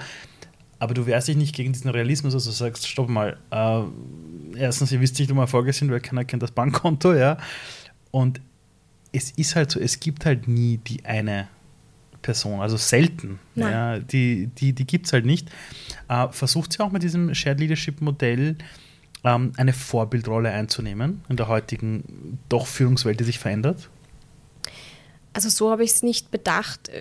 aber du wehrst dich nicht gegen diesen Realismus, also sagst, stopp mal, äh, erstens, ihr wisst nicht, um Erfolge sind, weil keiner kennt das Bankkonto, ja. Und es ist halt so, es gibt halt nie die eine Person, also selten. Nein. Ja, die die, die gibt es halt nicht. Äh, versucht sie auch mit diesem Shared Leadership Modell ähm, eine Vorbildrolle einzunehmen in der heutigen doch Führungswelt, die sich verändert? Also so habe ich es nicht bedacht.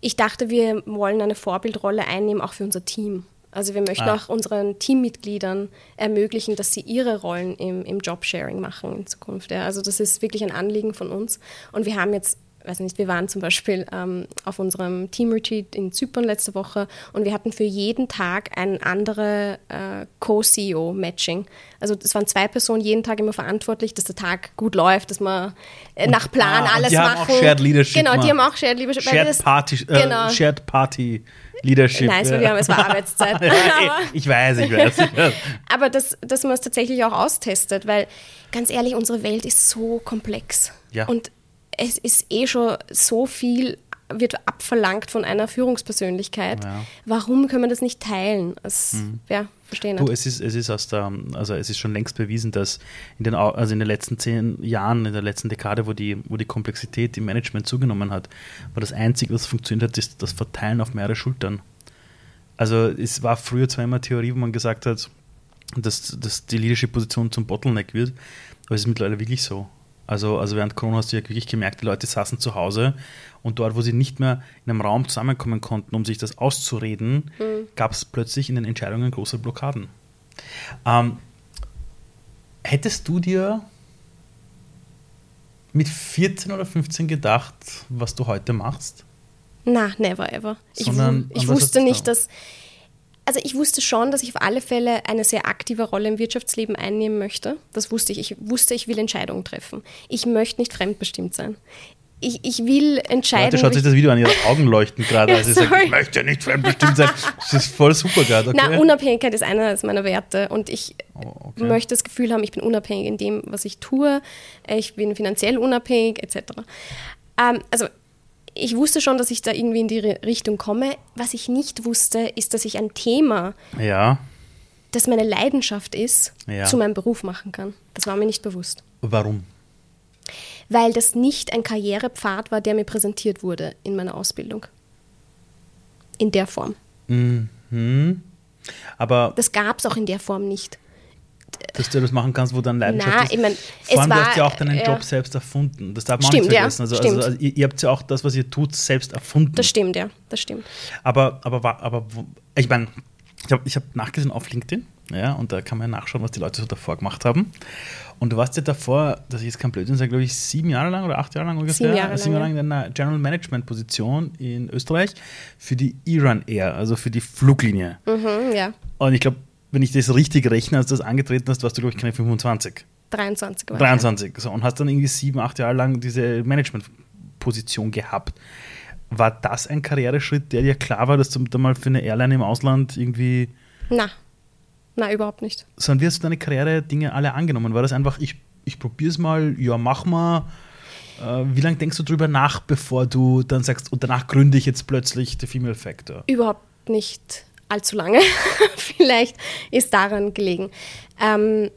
Ich dachte, wir wollen eine Vorbildrolle einnehmen, auch für unser Team. Also wir möchten Ah. auch unseren Teammitgliedern ermöglichen, dass sie ihre Rollen im, im Jobsharing machen in Zukunft. Ja. Also das ist wirklich ein Anliegen von uns. Und wir haben jetzt, weiß nicht, wir waren zum Beispiel ähm, auf unserem Team-Retreat in Zypern letzte Woche und wir hatten für jeden Tag ein andere äh, Co-CEO-Matching. Also es waren zwei Personen jeden Tag immer verantwortlich, dass der Tag gut läuft, dass wir äh, nach Plan ah, alles die haben machen. auch Shared Leadership Genau, die haben auch Shared Leadership. Shared das- Party, äh, genau. Shared Party Leadership. Nein, ja. wir haben, es war Arbeitszeit. ja, ich weiß, ich weiß. Ich weiß. aber dass, dass man es tatsächlich auch austestet, weil ganz ehrlich, unsere Welt ist so komplex. Ja. Und es ist eh schon so viel, wird abverlangt von einer Führungspersönlichkeit. Ja. Warum können wir das nicht teilen? Das, ja, verstehe nicht. Du, es ist, es ist aus der, also es ist schon längst bewiesen, dass in den, also in den letzten zehn Jahren, in der letzten Dekade, wo die, wo die Komplexität im Management zugenommen hat, war das Einzige, was funktioniert hat, ist das Verteilen auf mehrere Schultern. Also es war früher zwar immer Theorie, wo man gesagt hat, dass, dass die Leadership-Position zum Bottleneck wird, aber es ist mittlerweile wirklich so. Also, also während Corona hast du ja wirklich gemerkt, die Leute saßen zu Hause und dort, wo sie nicht mehr in einem Raum zusammenkommen konnten, um sich das auszureden, gab es plötzlich in den Entscheidungen große Blockaden. Ähm, hättest du dir mit 14 oder 15 gedacht, was du heute machst? Na, never ever. Ich, Sondern ich was wusste nicht, da? dass. Also ich wusste schon, dass ich auf alle Fälle eine sehr aktive Rolle im Wirtschaftsleben einnehmen möchte. Das wusste ich. Ich wusste, ich will Entscheidungen treffen. Ich möchte nicht fremdbestimmt sein. Ich, ich will entscheiden. Leute, schaut sich das Video an, ihre Augen leuchten gerade, Ja, als sie sagt, ich möchte nicht fremdbestimmt sein. Das ist voll super gerade, okay? Na, Unabhängigkeit ist einer meiner Werte und ich Oh, okay. möchte das Gefühl haben, ich bin unabhängig in dem, was ich tue. Ich bin finanziell unabhängig, etc. Ähm, also ich wusste schon, dass ich da irgendwie in die Ri- Richtung komme. Was ich nicht wusste, ist, dass ich ein Thema, ja, das meine Leidenschaft ist, Ja. zu meinem Beruf machen kann. Das war mir nicht bewusst. warum? Weil das nicht ein Karrierepfad war, der mir präsentiert wurde in meiner Ausbildung. In der Form. Mhm. Aber Das gab es auch in der Form nicht. Dass du das machen kannst, wo dann Leidenschaft Na, ist. ich mein, Vor es allem, du war, hast ja auch deinen ja. Job selbst erfunden. Das darf man Stimmt, auch nicht vergessen. also, also, also ihr, habt ja auch das, was ihr tut, selbst erfunden. Das stimmt, ja, das stimmt. Aber, aber, aber ich meine, ich habe ich hab nachgesehen auf LinkedIn, ja, und da kann man ja nachschauen, was die Leute so davor gemacht haben. Und du warst ja davor, dass ich jetzt kein Blödsinn sage, glaube ich, sieben Jahre lang oder acht Jahre lang ungefähr, Sieben Jahre sieben lang, Jahre lang in einer General Management Position in Österreich für die Iran Air, also für die Fluglinie. Mhm, ja, Und ich glaube, wenn ich das richtig rechne, als du das angetreten hast, warst du, glaube ich, keine 25. 23 war ich, ja. 23. So, und hast dann irgendwie sieben, acht Jahre lang diese Management-Position gehabt. War das ein Karriereschritt, der dir klar war, dass du da mal für eine Airline im Ausland irgendwie. Na, na, überhaupt nicht. Sondern wie hast du deine Karriere-Dinge alle angenommen? War das einfach, ich, ich probiere es mal, ja, mach mal. Äh, wie lange denkst du drüber nach, bevor du dann sagst, und danach gründe ich jetzt plötzlich The Female Factor? Überhaupt nicht allzu lange. Vielleicht ist daran gelegen. Ähm,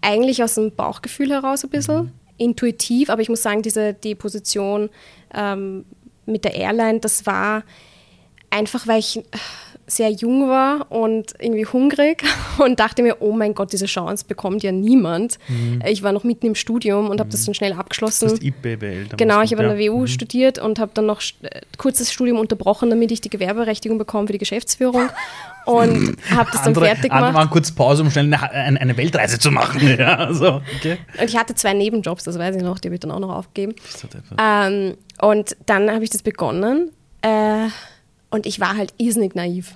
eigentlich aus dem Bauchgefühl heraus ein bisschen, intuitiv, aber ich muss sagen, diese, die Position ähm, mit der Airline, das war einfach, weil ich sehr jung war und irgendwie hungrig und dachte mir, oh mein Gott, diese Chance bekommt ja niemand. Mhm. Ich war noch mitten im Studium und mhm. habe das dann schnell abgeschlossen. Das ist IPBL. Genau, ich habe an der WU mhm. studiert und habe dann noch äh, kurzes Studium unterbrochen, damit ich die Gewerbeberechtigung bekomme für die Geschäftsführung und habe das dann andere, fertig gemacht. Andere waren kurz Pause, um schnell eine, eine Weltreise zu machen. Ja, also, okay. Und ich hatte zwei Nebenjobs, das weiß ich noch, die habe ich dann auch noch aufgegeben. Ähm, und dann habe ich das begonnen. Äh, und ich war halt irrsinnig naiv.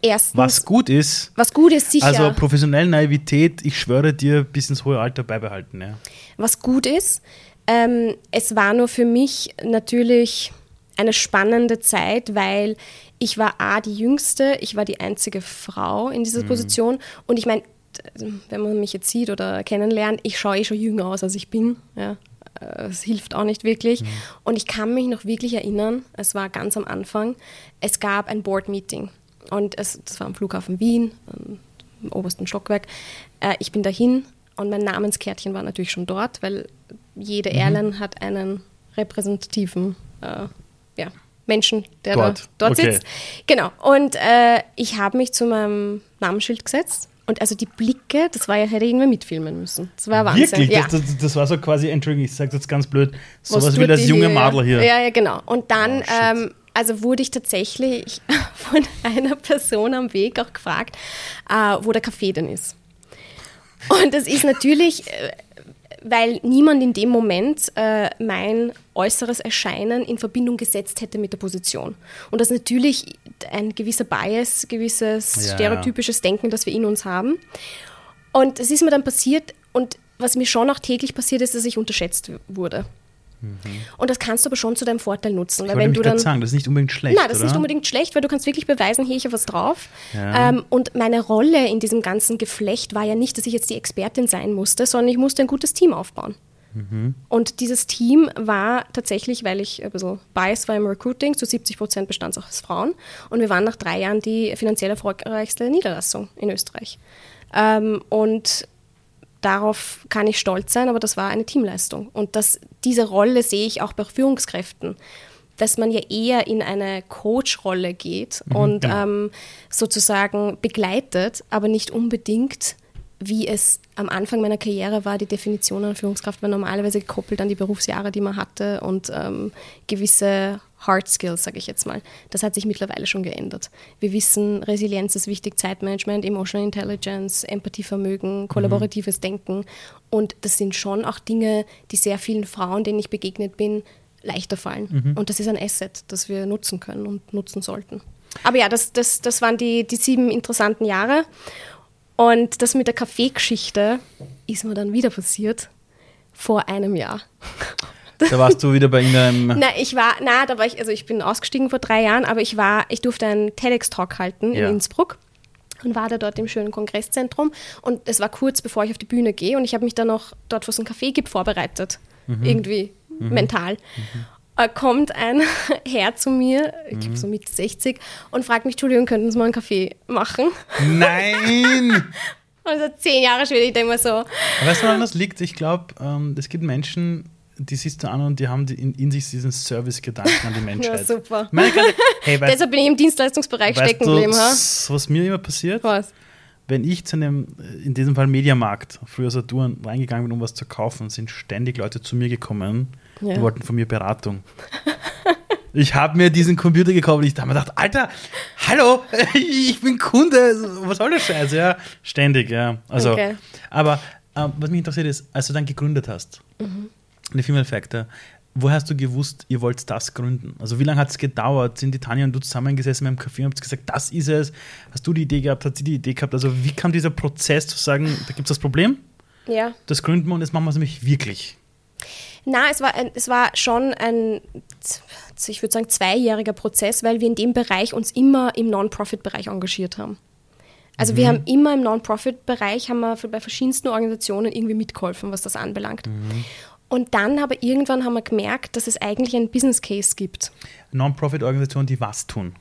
Erstens, was gut ist. Was gut ist, sicher. Also professionelle Naivität, ich schwöre dir, bis ins hohe Alter beibehalten. Ja. Was gut ist, ähm, es war nur für mich natürlich eine spannende Zeit, weil ich war A, die Jüngste, ich war die einzige Frau in dieser mhm. Position und ich meine, wenn man mich jetzt sieht oder kennenlernt, ich schaue eh schon jünger aus, als ich bin. Ja. Es hilft auch nicht wirklich. Mhm. Und ich kann mich noch wirklich erinnern, es war ganz am Anfang, es gab ein Board-Meeting. Und es, das war am Flughafen Wien, im obersten Stockwerk. Äh, ich bin dahin und mein Namenskärtchen war natürlich schon dort, weil jede mhm. Airline hat einen repräsentativen äh, ja, Menschen, der dort, da, dort okay. sitzt. Genau. Und äh, ich habe mich zu meinem Namensschild gesetzt und also die Blicke, das war ja, hätte ich irgendwer mitfilmen müssen. Das war Wahnsinn. Wirklich? Ja. Das, das, das, war so quasi, Entschuldigung, ich sage das ganz blöd, sowas wie das junge Madel hier. Ja, ja, genau. Und dann, oh, ähm, also wurde ich tatsächlich von einer Person am Weg auch gefragt, äh, wo der Kaffee denn ist. Und das ist natürlich, äh, weil niemand in dem Moment äh, mein äußeres Erscheinen in Verbindung gesetzt hätte mit der Position. Und das natürlich ein gewisser Bias, gewisses ja, stereotypisches Denken, das wir in uns haben. Und es ist mir dann passiert und was mir schon auch täglich passiert ist, dass ich unterschätzt wurde. Mhm. Und das kannst du aber schon zu deinem Vorteil nutzen. Ich weil wenn du dann sagen, das ist nicht unbedingt schlecht. Nein, das ist nicht unbedingt schlecht, weil du kannst wirklich beweisen, hier ich habe was drauf. Ja. Ähm, und meine Rolle in diesem ganzen Geflecht war ja nicht, dass ich jetzt die Expertin sein musste, sondern ich musste ein gutes Team aufbauen. Mhm. Und dieses Team war tatsächlich, weil ich ein bisschen biased war im Recruiting, zu 70 Prozent bestand es auch aus Frauen. Und wir waren nach drei Jahren die finanziell erfolgreichste Niederlassung in Österreich. Ähm, und darauf kann ich stolz sein, aber das war eine Teamleistung. Und das, diese Rolle sehe ich auch bei Führungskräften dass man ja eher in eine Coach-Rolle geht mhm, und genau. ähm, sozusagen begleitet, aber nicht unbedingt wie es am Anfang meiner Karriere war, die Definition an Führungskraft war normalerweise gekoppelt an die Berufsjahre, die man hatte und ähm, gewisse Hard Skills, sage ich jetzt mal. Das hat sich mittlerweile schon geändert. Wir wissen, Resilienz ist wichtig, Zeitmanagement, Emotional Intelligence, Empathievermögen, mhm. kollaboratives mhm. Denken. Und das sind schon auch Dinge, die sehr vielen Frauen, denen ich begegnet bin, leichter fallen. Mhm. Und das ist ein Asset, das wir nutzen können und nutzen sollten. Aber ja, das, das, das waren die, die sieben interessanten Jahre. Und das mit der Kaffeegeschichte ist mir dann wieder passiert vor einem Jahr. Da warst du wieder bei Ihnen. Na, ich war, na, da war ich, also ich bin ausgestiegen vor drei Jahren, aber ich war, ich durfte einen TEDx-Talk halten ja. in Innsbruck und war da dort im schönen Kongresszentrum. Und es war kurz bevor ich auf die Bühne gehe und ich habe mich dann noch dort, wo es einen Kaffee gibt, vorbereitet. Mhm. Irgendwie mhm. mental. Mhm. Äh, kommt ein Herr zu mir, ich glaube so mit 60, und fragt mich, Entschuldigung, könnten Sie mal einen Kaffee machen? Nein! also zehn Jahre später, ich denke mal so. Weißt du, woran das liegt? Ich glaube, ähm, es gibt Menschen, die siehst du an und die haben die in, in, sich diesen Service-Gedanken an die Menschheit. ja, super. Ganze, hey, weißt, Deshalb bin ich im Dienstleistungsbereich stecken geblieben. Was mir immer passiert? Was? Wenn ich zu einem, in diesem Fall Mediamarkt, früher Saturn, reingegangen bin, um was zu kaufen, sind ständig Leute zu mir gekommen ja. Die wollten von mir Beratung. Ich habe mir diesen Computer gekauft und ich habe mir gedacht, Alter, hallo, ich bin Kunde, was soll der Scheiß? Ja, ständig, ja. Also, okay. aber äh, was mich interessiert ist, als du dann gegründet hast, mhm. eine Female Factor, wo hast du gewusst, ihr wollt das gründen? Also wie lange hat es gedauert? Sind die Tanja und du zusammengesessen mit dem Café und habt gesagt, das ist es? Hast du die Idee gehabt? Hat sie die Idee gehabt? Also wie kam dieser Prozess zu sagen, da gibt es das Problem? Ja. Das gründen wir und jetzt machen wir es nämlich wirklich. Na, es war, ein, es war schon ein, ich würde sagen, zweijähriger Prozess, weil wir in dem Bereich uns immer im Non-Profit-Bereich engagiert haben. Also mhm. wir haben immer im Non-Profit-Bereich, haben wir bei verschiedensten Organisationen irgendwie mitgeholfen, was das anbelangt. Mhm. Und dann aber irgendwann haben wir gemerkt, dass es eigentlich einen Business Case gibt. Non-Profit-Organisationen, die was tun?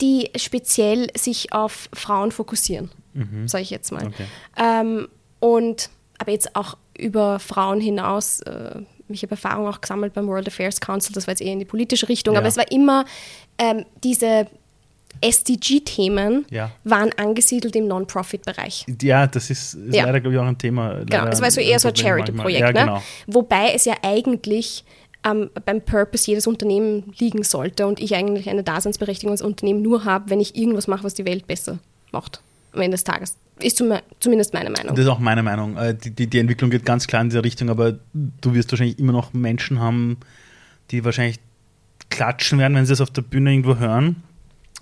Die speziell sich auf Frauen fokussieren, mhm. sage ich jetzt mal. Okay. Ähm, und aber jetzt auch über Frauen hinaus, äh, ich habe Erfahrung auch gesammelt beim World Affairs Council, das war jetzt eher in die politische Richtung, Ja. aber es war immer ähm, diese SDG-Themen Ja. waren angesiedelt im Non-Profit-Bereich. Ja, das ist, ist Ja. leider, glaube ich, auch ein Thema. Genau, es war so eher so ein. Charity-Projekt, Ja, ne? genau. Wobei es ja eigentlich ähm, beim Purpose jedes Unternehmen liegen sollte und ich eigentlich eine Daseinsberechtigung als Unternehmen nur habe, wenn ich irgendwas mache, was die Welt besser macht. Am Ende des Tages. Ist zum, zumindest meine Meinung. Das ist auch meine Meinung. Äh, Die, die, die Entwicklung geht ganz klar in diese Richtung, aber du wirst wahrscheinlich immer noch Menschen haben, die wahrscheinlich klatschen werden, wenn sie es auf der Bühne irgendwo hören.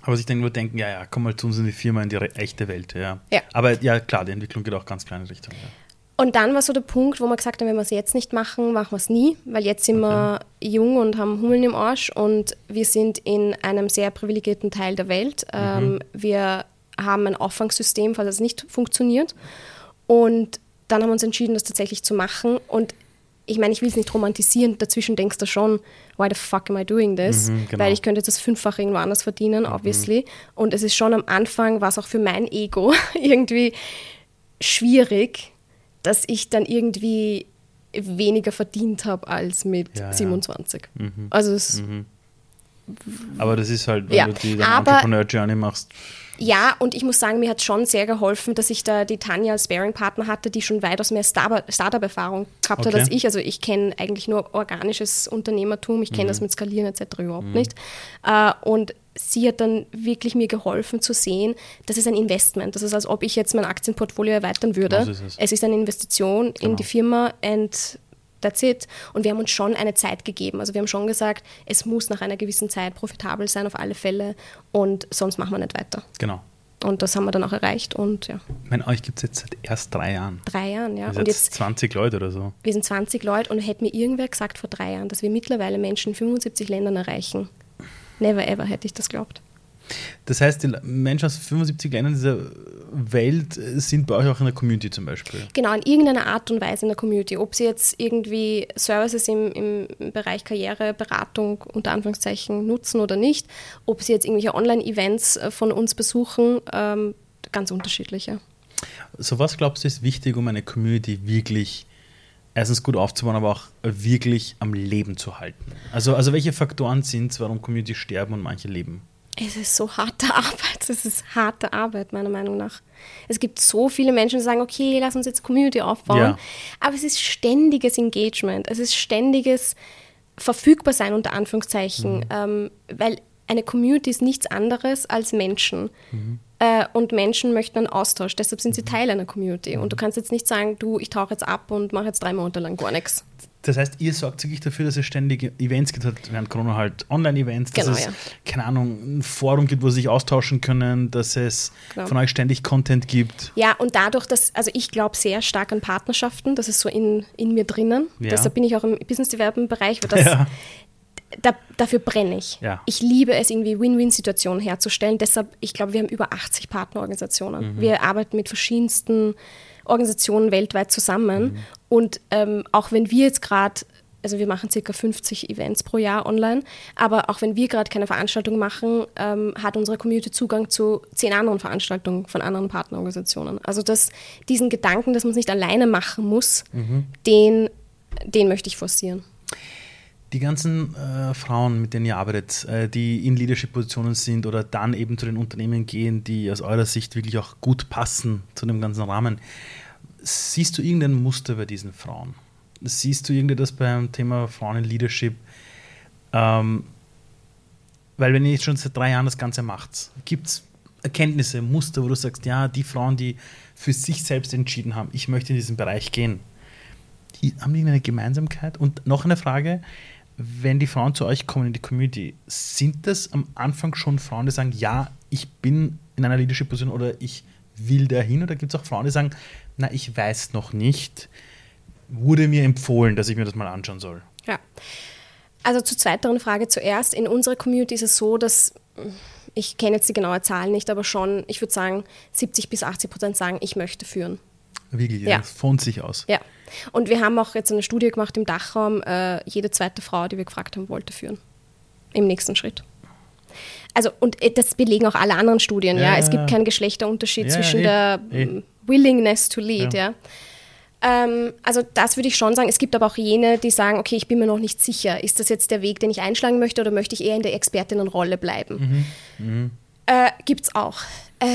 Aber sich dann nur denken, ja, ja, komm mal zu uns in die Firma, in die echte Welt. Ja. Ja. Aber ja, klar, die Entwicklung geht auch ganz klar in die Richtung. Ja. Und dann war so der Punkt, wo wir gesagt haben, wenn wir es jetzt nicht machen, machen wir es nie, weil jetzt sind wir jung und haben Hummeln im Arsch und wir sind in einem sehr privilegierten Teil der Welt. Ähm, wir haben ein Auffangsystem, falls es nicht funktioniert. Und dann haben wir uns entschieden, das tatsächlich zu machen. Und ich meine, ich will es nicht romantisieren, dazwischen denkst du schon, why the fuck am I doing this? Mhm, genau. Weil ich könnte jetzt das fünffache irgendwo anders verdienen, obviously. Und es ist schon am Anfang, war es auch für mein Ego irgendwie schwierig, dass ich dann irgendwie weniger verdient habe als mit Ja, ja. 27. Mhm. Also es, Aber das ist halt, wenn Ja, du die Entrepreneur-Journey machst. Ja, und ich muss sagen, mir hat schon sehr geholfen, dass ich da die Tanja als Sparing-Partner hatte, die schon weitaus mehr Startup- Startup-Erfahrung gehabt hat Okay. als ich. Also ich kenne eigentlich nur organisches Unternehmertum, ich kenne das mit Skalieren etc. überhaupt nicht. Äh, und sie hat dann wirklich mir geholfen zu sehen, das ist ein Investment. Das ist, als ob ich jetzt mein Aktienportfolio erweitern würde. Ist es. ist eine Investition Genau. in die Firma and that's it. Und wir haben uns schon eine Zeit gegeben. Also wir haben schon gesagt, es muss nach einer gewissen Zeit profitabel sein auf alle Fälle und sonst machen wir nicht weiter. Genau. Und das haben wir dann auch erreicht und ja, Ich meine, euch gibt es jetzt seit erst drei Jahren. drei Jahren, ja. Ihr Und jetzt, 20 Leute oder so. wir sind 20 Leute und hätte mir irgendwer gesagt vor drei Jahren, dass wir mittlerweile Menschen in 75 Ländern erreichen. Never ever hätte ich das geglaubt. Das heißt, die Menschen aus 75 Ländern dieser Welt sind bei euch auch in der Community zum Beispiel. Genau, in irgendeiner Art und Weise in der Community. Ob sie jetzt irgendwie Services im, im Bereich Karriere, Beratung unter Anführungszeichen nutzen oder nicht, ob sie jetzt irgendwelche Online-Events äh, von uns besuchen, ähm, ganz unterschiedlich, ja. So was glaubst du ist wichtig, um eine Community wirklich erstens gut aufzubauen, aber auch wirklich am Leben zu halten? Also, also welche Faktoren sind es, warum Community sterben und manche leben? Es ist so harte Arbeit. Es ist harte Arbeit, meiner Meinung nach. Es gibt so viele Menschen, die sagen, okay, lass uns jetzt Community aufbauen. Ja. Aber es ist ständiges Engagement. Es ist ständiges Verfügbarsein unter Anführungszeichen. Ähm, weil eine Community ist nichts anderes als Menschen. Äh, und Menschen möchten einen Austausch. Deshalb sind sie Teil einer Community. Und du kannst jetzt nicht sagen, du, ich tauche jetzt ab und mache jetzt drei Monate lang gar nichts. Das heißt, ihr sorgt wirklich dafür, dass es ständige Events gibt, halt während Corona halt Online-Events, dass Genau, es, ja. keine Ahnung, ein Forum gibt, wo sie sich austauschen können, dass es Genau. von euch ständig Content gibt. Ja, und dadurch, dass, also ich glaube sehr stark an Partnerschaften, das ist so in, in mir drinnen. Ja. Deshalb bin ich auch im Business Development Bereich, weil das, Ja. Da, dafür brenne ich. Ja. Ich liebe es, irgendwie Win-Win-Situationen herzustellen. Deshalb, ich glaube, wir haben über 80 Partnerorganisationen. Wir arbeiten mit verschiedensten Organisationen weltweit zusammen. Und ähm, auch wenn wir jetzt gerade, also wir machen circa 50 Events pro Jahr online, aber auch wenn wir gerade keine Veranstaltung machen, ähm, hat unsere Community Zugang zu zehn anderen Veranstaltungen von anderen Partnerorganisationen. Also das, diesen Gedanken, dass man es nicht alleine machen muss, den, den möchte ich forcieren. Die ganzen äh, Frauen, mit denen ihr arbeitet, äh, die in Leadership-Positionen sind oder dann eben zu den Unternehmen gehen, die aus eurer Sicht wirklich auch gut passen zu dem ganzen Rahmen, siehst du irgendein Muster bei diesen Frauen? Siehst du irgendetwas beim Thema Frauen in Leadership? Ähm, weil wenn ihr jetzt schon seit drei Jahren das Ganze macht, gibt es Erkenntnisse, Muster, wo du sagst, ja, die Frauen, die für sich selbst entschieden haben, ich möchte in diesen Bereich gehen, die, haben die eine Gemeinsamkeit? Und noch eine Frage, wenn die Frauen zu euch kommen in die Community, sind das am Anfang schon Frauen, die sagen, ja, ich bin in einer Leadership-Position oder ich will dahin? Oder gibt es auch Frauen, die sagen, na, ich weiß noch nicht, wurde mir empfohlen, dass ich mir das mal anschauen soll? Ja. Also zur zweiteren Frage zuerst. In unserer Community ist es so, dass ich kenne jetzt die genaue Zahl nicht, aber schon, ich würde sagen, 70 bis 80 Prozent sagen, ich möchte führen. Wirklich, Ja. das von sich aus. Ja. Und wir haben auch jetzt eine Studie gemacht im Dachraum, äh, jede zweite Frau, die wir gefragt haben, wollte führen. Im nächsten Schritt. Also, und äh, das belegen auch alle anderen Studien, ja. Ja, Es gibt keinen Geschlechterunterschied Ja, zwischen eh, der eh. mm, Willingness to lead, Ja. ja. Ähm, also das würde ich schon sagen. Es gibt aber auch jene, die sagen, okay, ich bin mir noch nicht sicher. Ist das jetzt der Weg, den ich einschlagen möchte oder möchte ich eher in der Expertinnenrolle bleiben? Mhm. Mhm. Äh, gibt es auch. Äh,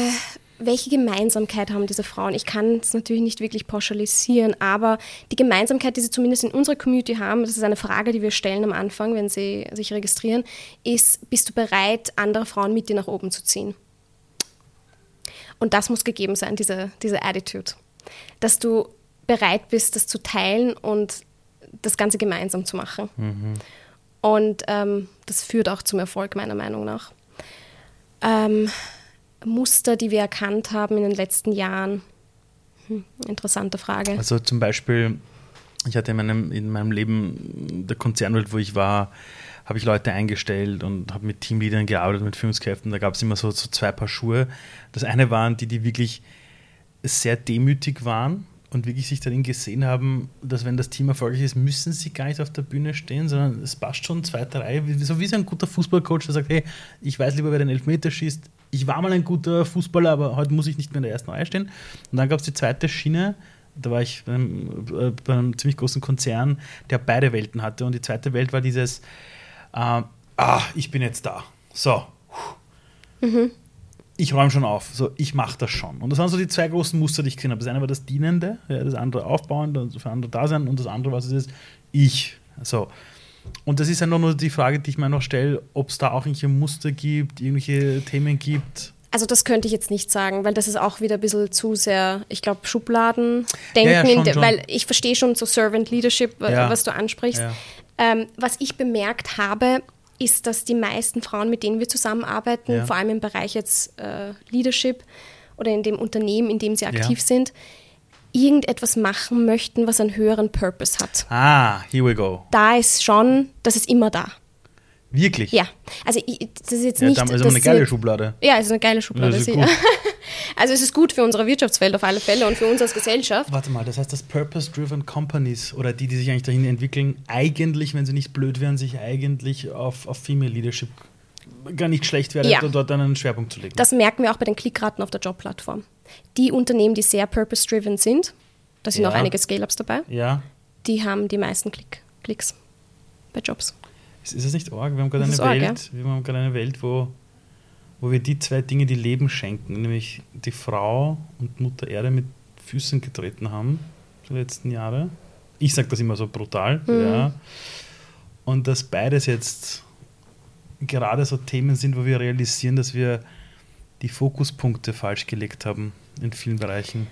welche Gemeinsamkeit haben diese Frauen? Ich kann es natürlich nicht wirklich pauschalisieren, aber die Gemeinsamkeit, die sie zumindest in unserer Community haben, das ist eine Frage, die wir stellen am Anfang, wenn sie sich registrieren, ist, bist du bereit, andere Frauen mit dir nach oben zu ziehen? Und das muss gegeben sein, diese, diese Attitude. Dass du bereit bist, das zu teilen und das Ganze gemeinsam zu machen. Mhm. Und ähm, das führt auch zum Erfolg, meiner Meinung nach. Ähm, Muster, die wir erkannt haben in den letzten Jahren? Hm, interessante Frage. Also zum Beispiel, ich hatte in meinem, in meinem Leben der Konzernwelt, wo ich war, habe ich Leute eingestellt und habe mit Teamleadern gearbeitet, mit Führungskräften. Da gab es immer so, so zwei Paar Schuhe. Das eine waren die, die wirklich sehr demütig waren und wirklich sich darin gesehen haben, dass wenn das Team erfolgreich ist, müssen sie gar nicht auf der Bühne stehen, sondern es passt schon zwei, drei. So wie so ein guter Fußballcoach, der sagt, hey, ich weiß lieber, wer den Elfmeter schießt. Ich war mal ein guter Fußballer, aber heute muss ich nicht mehr in der ersten Reihe stehen. Und dann gab es die zweite Schiene, da war ich bei einem, äh, bei einem, ziemlich großen Konzern, der beide Welten hatte. Und die zweite Welt war dieses, äh, ah, ich bin jetzt da. So. Mhm ich räume schon auf, so ich mache das schon. Und das waren so die zwei großen Muster, die ich gesehen habe. Das eine war das Dienende, ja, das andere Aufbauende, für andere da sein und das andere, was es ist, ich. So. Und das ist ja nur die Frage, die ich mir noch stelle, ob es da auch irgendwelche Muster gibt, irgendwelche Themen gibt. Also das könnte ich jetzt nicht sagen, weil das ist auch wieder ein bisschen zu sehr, ich glaube, Schubladen denken, ja, ja, schon, weil ich verstehe schon so Servant Leadership, ja. was du ansprichst. Ähm, was ich bemerkt habe, ist, dass die meisten Frauen, mit denen wir zusammenarbeiten, vor allem im Bereich jetzt äh, Leadership oder in dem Unternehmen, in dem sie aktiv sind, irgendetwas machen möchten, was einen höheren Purpose hat. Ah, here we go. Da ist schon, das ist immer da. Wirklich? Ja. Also ich, das ist jetzt ja, nicht. Also eine geile Schublade. Ja, es ist eine geile Schublade. Ja, also es ist gut für unsere Wirtschaftswelt auf alle Fälle und für uns als Gesellschaft. Warte mal, das heißt, dass Purpose-Driven Companies oder die, die sich eigentlich dahin entwickeln, eigentlich, wenn sie nicht blöd wären, sich eigentlich auf, auf Female Leadership gar nicht schlecht wäre, ja. dort einen Schwerpunkt zu legen. Das merken wir auch bei den Klickraten auf der Jobplattform. Die Unternehmen, die sehr purpose-driven sind, da sind ja. auch einige Scale-Ups dabei, ja. die haben die meisten Klick, Klicks bei Jobs. Ist, ist das nicht arg? Wir haben gerade eine, Welt, ja? wir haben gerade eine Welt, wo, wo wir die zwei Dinge, die Leben schenken, nämlich die Frau und Mutter Erde mit Füßen getreten haben, die letzten Jahre. Ich sage das immer so brutal, mhm. ja. Und dass beides jetzt gerade so Themen sind, wo wir realisieren, dass wir die Fokuspunkte falsch gelegt haben in vielen Bereichen.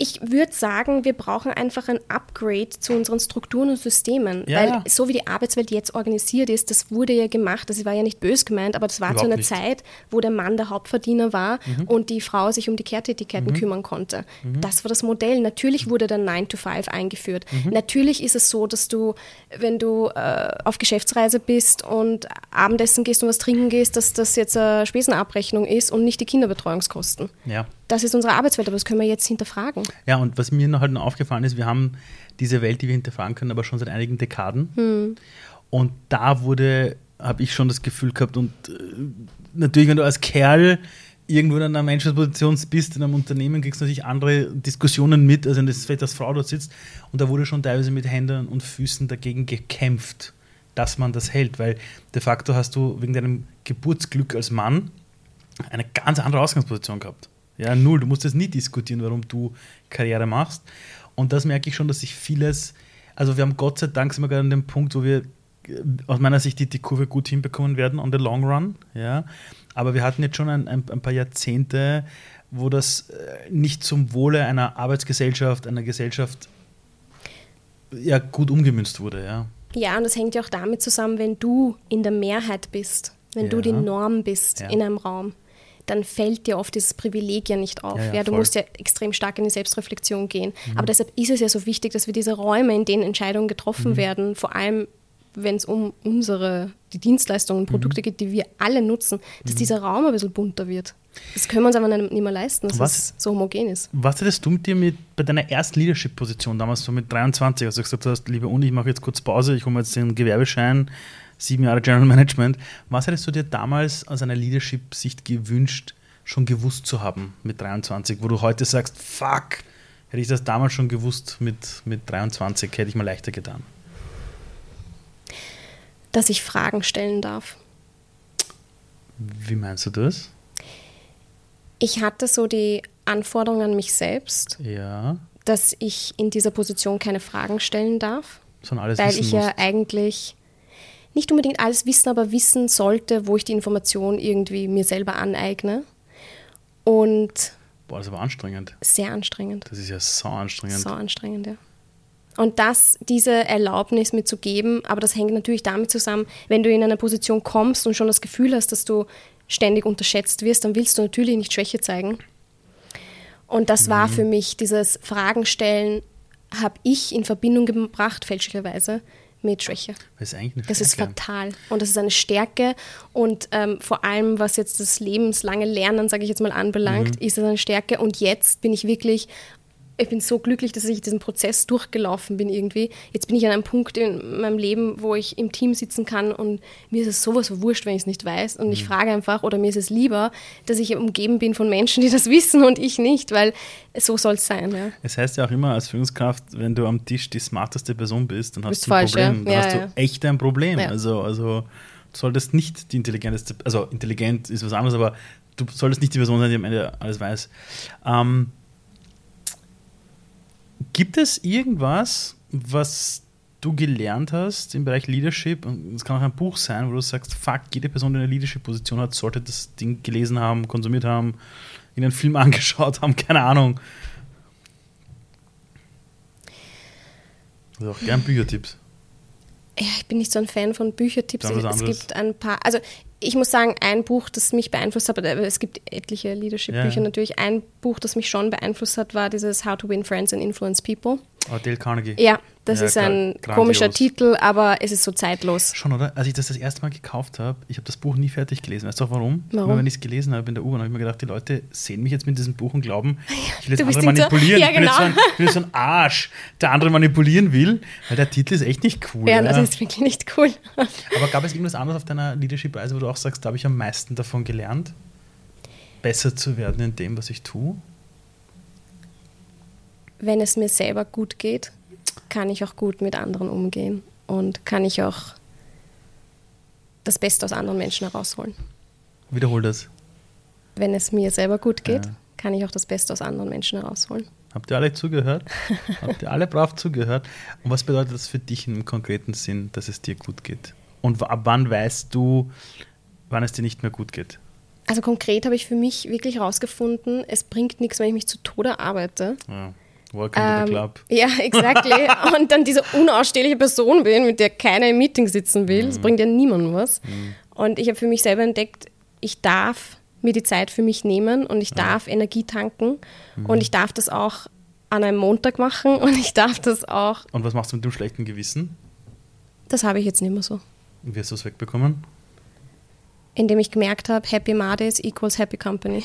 Mhm ich würde sagen, wir brauchen einfach ein Upgrade zu unseren Strukturen und Systemen. Ja, weil ja. so wie die Arbeitswelt jetzt organisiert ist, das wurde ja gemacht, das war ja nicht bös gemeint, aber das war Überhaupt zu einer nicht. Zeit, wo der Mann der Hauptverdiener war mhm. und die Frau sich um die Kehrtätigkeiten mhm. kümmern konnte. Mhm. Das war das Modell. Natürlich wurde dann 9 to 5 eingeführt. Mhm. Natürlich ist es so, dass du, wenn du äh, auf Geschäftsreise bist und Abendessen gehst und was trinken gehst, dass das jetzt eine Spesenabrechnung ist und nicht die Kinderbetreuungskosten. Ja das ist unsere Arbeitswelt, aber das können wir jetzt hinterfragen. Ja, und was mir noch halt noch aufgefallen ist, wir haben diese Welt, die wir hinterfragen können, aber schon seit einigen Dekaden. Hm. Und da wurde, habe ich schon das Gefühl gehabt, und äh, natürlich, wenn du als Kerl irgendwo in einer Menschenposition bist, in einem Unternehmen, kriegst du natürlich andere Diskussionen mit, als wenn das vielleicht als Frau dort sitzt. Und da wurde schon teilweise mit Händen und Füßen dagegen gekämpft, dass man das hält, weil de facto hast du wegen deinem Geburtsglück als Mann eine ganz andere Ausgangsposition gehabt. Ja, null. Du musst das nie diskutieren, warum du Karriere machst. Und das merke ich schon, dass sich vieles, also wir haben Gott sei Dank sind wir gerade an dem Punkt, wo wir äh, aus meiner Sicht die, die Kurve gut hinbekommen werden on the long run. Ja. Aber wir hatten jetzt schon ein, ein, ein paar Jahrzehnte, wo das äh, nicht zum Wohle einer Arbeitsgesellschaft, einer Gesellschaft ja, gut umgemünzt wurde. Ja. ja, und das hängt ja auch damit zusammen, wenn du in der Mehrheit bist, wenn ja. du die Norm bist ja. in einem Raum dann fällt dir oft dieses Privileg ja nicht auf. Ja, ja, ja du voll. musst ja extrem stark in die Selbstreflexion gehen. Mhm. Aber deshalb ist es ja so wichtig, dass wir diese Räume, in denen Entscheidungen getroffen mhm. werden, vor allem wenn es um unsere, die Dienstleistungen und Produkte mhm. geht, die wir alle nutzen, dass mhm. dieser Raum ein bisschen bunter wird. Das können wir uns aber nicht mehr leisten, dass was, es so homogen ist. Was hättest du mit dir mit, bei deiner ersten Leadership-Position, damals so mit 23, als du gesagt hast, liebe Uni, ich mache jetzt kurz Pause, ich hole mir jetzt den Gewerbeschein, sieben Jahre General Management. Was hättest du dir damals aus einer Leadership-Sicht gewünscht, schon gewusst zu haben mit 23, wo du heute sagst, fuck, Hätte ich das damals schon gewusst mit, mit 23, hätte ich mal leichter getan. Dass ich Fragen stellen darf. Wie meinst du das? Ich hatte so die Anforderung an mich selbst, Ja. dass ich in dieser Position keine Fragen stellen darf, weil ich ja musst. eigentlich nicht unbedingt alles wissen, aber wissen sollte, wo ich die Information irgendwie mir selber aneigne. Und Boah, das ist aber anstrengend. sehr anstrengend. Das ist ja so anstrengend. So anstrengend, ja. Und das, diese Erlaubnis mir zu geben, aber das hängt natürlich damit zusammen, wenn du in eine Position kommst und schon das Gefühl hast, dass du ständig unterschätzt wirst, dann willst du natürlich nicht Schwäche zeigen. Und das war Mhm. für mich, dieses Fragen stellen, habe ich in Verbindung gebracht, fälschlicherweise, mit Schwäche. Das ist eigentlich eine Das ist Stärke. fatal. Und das ist eine Stärke. Und ähm, vor allem, was jetzt das lebenslange Lernen, sage ich jetzt mal, anbelangt, Mhm. ist es eine Stärke. Und jetzt bin ich wirklich, ich bin so glücklich, dass ich diesen Prozess durchgelaufen bin irgendwie. Jetzt bin ich an einem Punkt in meinem Leben, wo ich im Team sitzen kann und mir ist es sowas wurscht, wenn ich es nicht weiß. Und Mhm. ich frage einfach, oder mir ist es lieber, dass ich umgeben bin von Menschen, die das wissen und ich nicht, weil so soll es sein. Ja. Es heißt ja auch immer als Führungskraft, wenn du am Tisch die smarteste Person bist, dann hast Bist du ein falsch, ja. Problem. Dann Ja, hast du ja. echt ein Problem. Ja. Also, also du solltest nicht die intelligenteste, also intelligent ist was anderes, aber du solltest nicht die Person sein, die am Ende alles weiß. Ähm, gibt es irgendwas, was du gelernt hast im Bereich Leadership? Und es kann auch ein Buch sein, wo du sagst, fuck, jede Person, die eine Leadership-Position hat, sollte das Ding gelesen haben, konsumiert haben, in einen Film angeschaut haben, keine Ahnung. Also auch gern Büchertipps. Ja, ich bin nicht so ein Fan von Büchertipps. Es anderes. gibt ein paar, also ich muss sagen, ein Buch, das mich beeinflusst hat, aber es gibt etliche Leadership-Bücher Ja. natürlich. Ein Buch, das mich schon beeinflusst hat, war dieses How to Win Friends and Influence People. Oh, Dale Carnegie. Ja, das Ja, ist ein grandios. komischer Titel, aber es ist so zeitlos. Schon, oder? Als ich das das erste Mal gekauft habe, ich habe das Buch nie fertig gelesen. Weißt du auch warum? Warum? Immer wenn ich es gelesen habe in der U-Bahn, habe ich mir gedacht, die Leute sehen mich jetzt mit diesem Buch und glauben, ich will jetzt andere so- manipulieren. Ja, ich, bin jetzt so ein, genau. ich bin jetzt so ein Arsch, der andere manipulieren will, weil der Titel ist echt nicht cool. Ja, ja. das ist wirklich nicht cool. Aber gab es irgendwas anderes auf deiner Leadership-Reise, wo du auch sagst, da habe ich am meisten davon gelernt, besser zu werden in dem, was ich tue? Wenn es mir selber gut geht, kann ich auch gut mit anderen umgehen und kann ich auch das Beste aus anderen Menschen herausholen. Wiederhol das. Wenn es mir selber gut geht, Ja. kann ich auch das Beste aus anderen Menschen herausholen. Habt ihr alle zugehört? Habt ihr alle brav zugehört? Und was bedeutet das für dich im konkreten Sinn, dass es dir gut geht? Und ab wann weißt du, wann es dir nicht mehr gut geht? Also konkret habe ich für mich wirklich herausgefunden, es bringt nichts, wenn ich mich zu Tode arbeite. Ja. Welcome to Ähm, the club. Ja, exactly. und dann diese unausstehliche Person bin, mit der keiner im Meeting sitzen will. Das bringt ja niemandem was. Und ich habe für mich selber entdeckt, ich darf mir die Zeit für mich nehmen und ich darf Energie tanken und ich darf das auch an einem Montag machen und ich darf das auch, Und was machst du mit dem schlechten Gewissen? das habe ich jetzt nicht mehr so. Wie hast du es wegbekommen? Indem ich gemerkt habe, Happy Mondays equals Happy Company.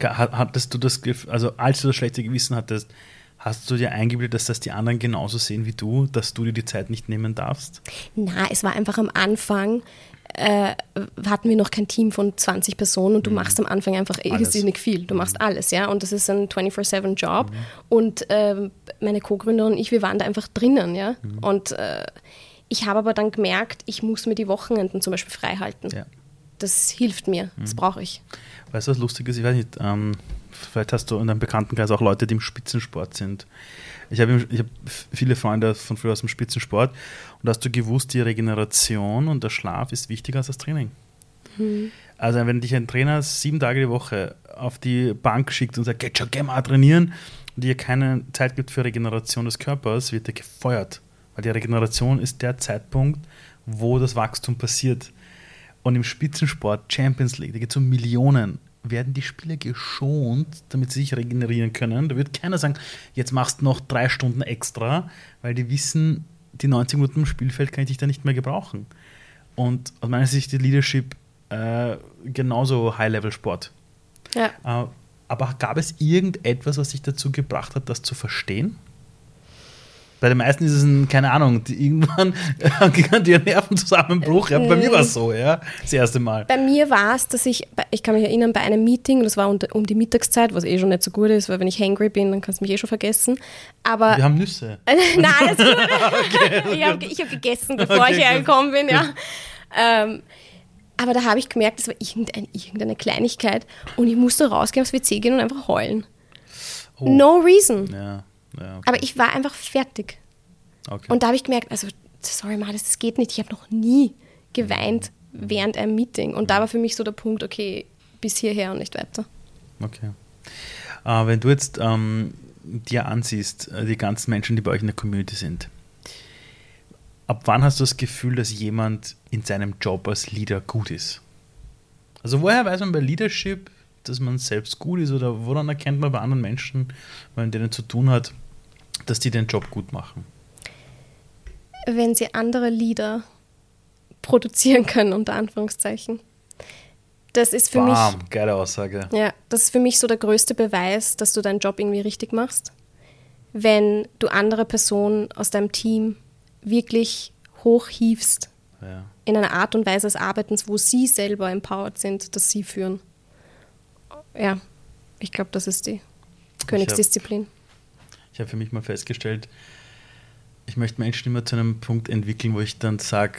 Hattest du das also als du das schlechte Gewissen hattest, hast du dir eingebildet, dass das die anderen genauso sehen wie du, dass du dir die Zeit nicht nehmen darfst? Na, es war einfach am Anfang, äh, hatten wir noch kein Team von 20 Personen und du machst am Anfang einfach irrsinnig viel. Du machst alles, ja. Und das ist ein 24-7-Job. Und ähm, meine Co-Gründerin und ich, wir waren da einfach drinnen, ja. Und äh, ich habe aber dann gemerkt, ich muss mir die Wochenenden zum Beispiel frei halten. Ja. Das hilft mir, das brauche ich. Weißt du, was lustig ist? Ich weiß nicht, ähm, vielleicht hast du in deinem Bekanntenkreis auch Leute, die im Spitzensport sind. Ich habe ich hab viele Freunde von früher aus dem Spitzensport und hast du gewusst, die Regeneration und der Schlaf ist wichtiger als das Training. Also wenn dich ein Trainer sieben Tage die Woche auf die Bank schickt und sagt, geht schon, geh mal trainieren und dir keine Zeit gibt für Regeneration des Körpers, wird er gefeuert. Weil die Regeneration ist der Zeitpunkt, wo das Wachstum passiert. Und im Spitzensport, Champions League, da geht es um Millionen, werden die Spieler geschont, damit sie sich regenerieren können. Da wird keiner sagen, jetzt machst du noch drei Stunden extra, weil die wissen, die 90 Minuten im Spielfeld kann ich dich da nicht mehr gebrauchen. Und aus meiner Sicht ist Leadership äh, genauso High-Level-Sport. Ja. Äh, aber gab es irgendetwas, was dich dazu gebracht hat, das zu verstehen? Bei den meisten ist es ein, keine Ahnung, die irgendwann die Nervenzusammenbruch. Ja, bei mir war es so, ja, das erste Mal. Bei mir war es, dass ich, ich kann mich erinnern, bei einem Meeting, das war um die Mittagszeit, was eh schon nicht so gut ist, weil wenn ich hangry bin, dann kannst du mich eh schon vergessen. Aber Wir haben Nüsse. Nein, alles gut. okay, ich habe hab gegessen, bevor okay, ich hergekommen bin, ja. Ähm, aber da habe ich gemerkt, das war irgendein, irgendeine Kleinigkeit und ich musste rausgehen aufs WC gehen und einfach heulen. Oh. No reason. Ja. Ja, okay. Aber ich war einfach fertig. Okay. Und da habe ich gemerkt, also, sorry, mal, das geht nicht. Ich habe noch nie geweint mhm. während einem Meeting. Und da war für mich so der Punkt, okay, bis hierher und nicht weiter. Okay. Äh, wenn du jetzt ähm, dir ansiehst, äh, die ganzen Menschen, die bei euch in der Community sind, ab wann hast du das Gefühl, dass jemand in seinem Job als Leader gut ist? Also woher weiß man bei Leadership, dass man selbst gut ist oder woran erkennt man bei anderen Menschen, wenn man denen zu tun hat, dass die den Job gut machen? Wenn sie andere Lieder produzieren können, unter Anführungszeichen. Das ist für Bam, mich. Geile Aussage. Ja, das ist für mich so der größte Beweis, dass du deinen Job irgendwie richtig machst. Wenn du andere Personen aus deinem Team wirklich hochhiefst ja. in einer Art und Weise des Arbeitens, wo sie selber empowered sind, dass sie führen. Ja, ich glaube, das ist die Königsdisziplin ich habe für mich mal festgestellt, ich möchte Menschen immer zu einem Punkt entwickeln, wo ich dann sage,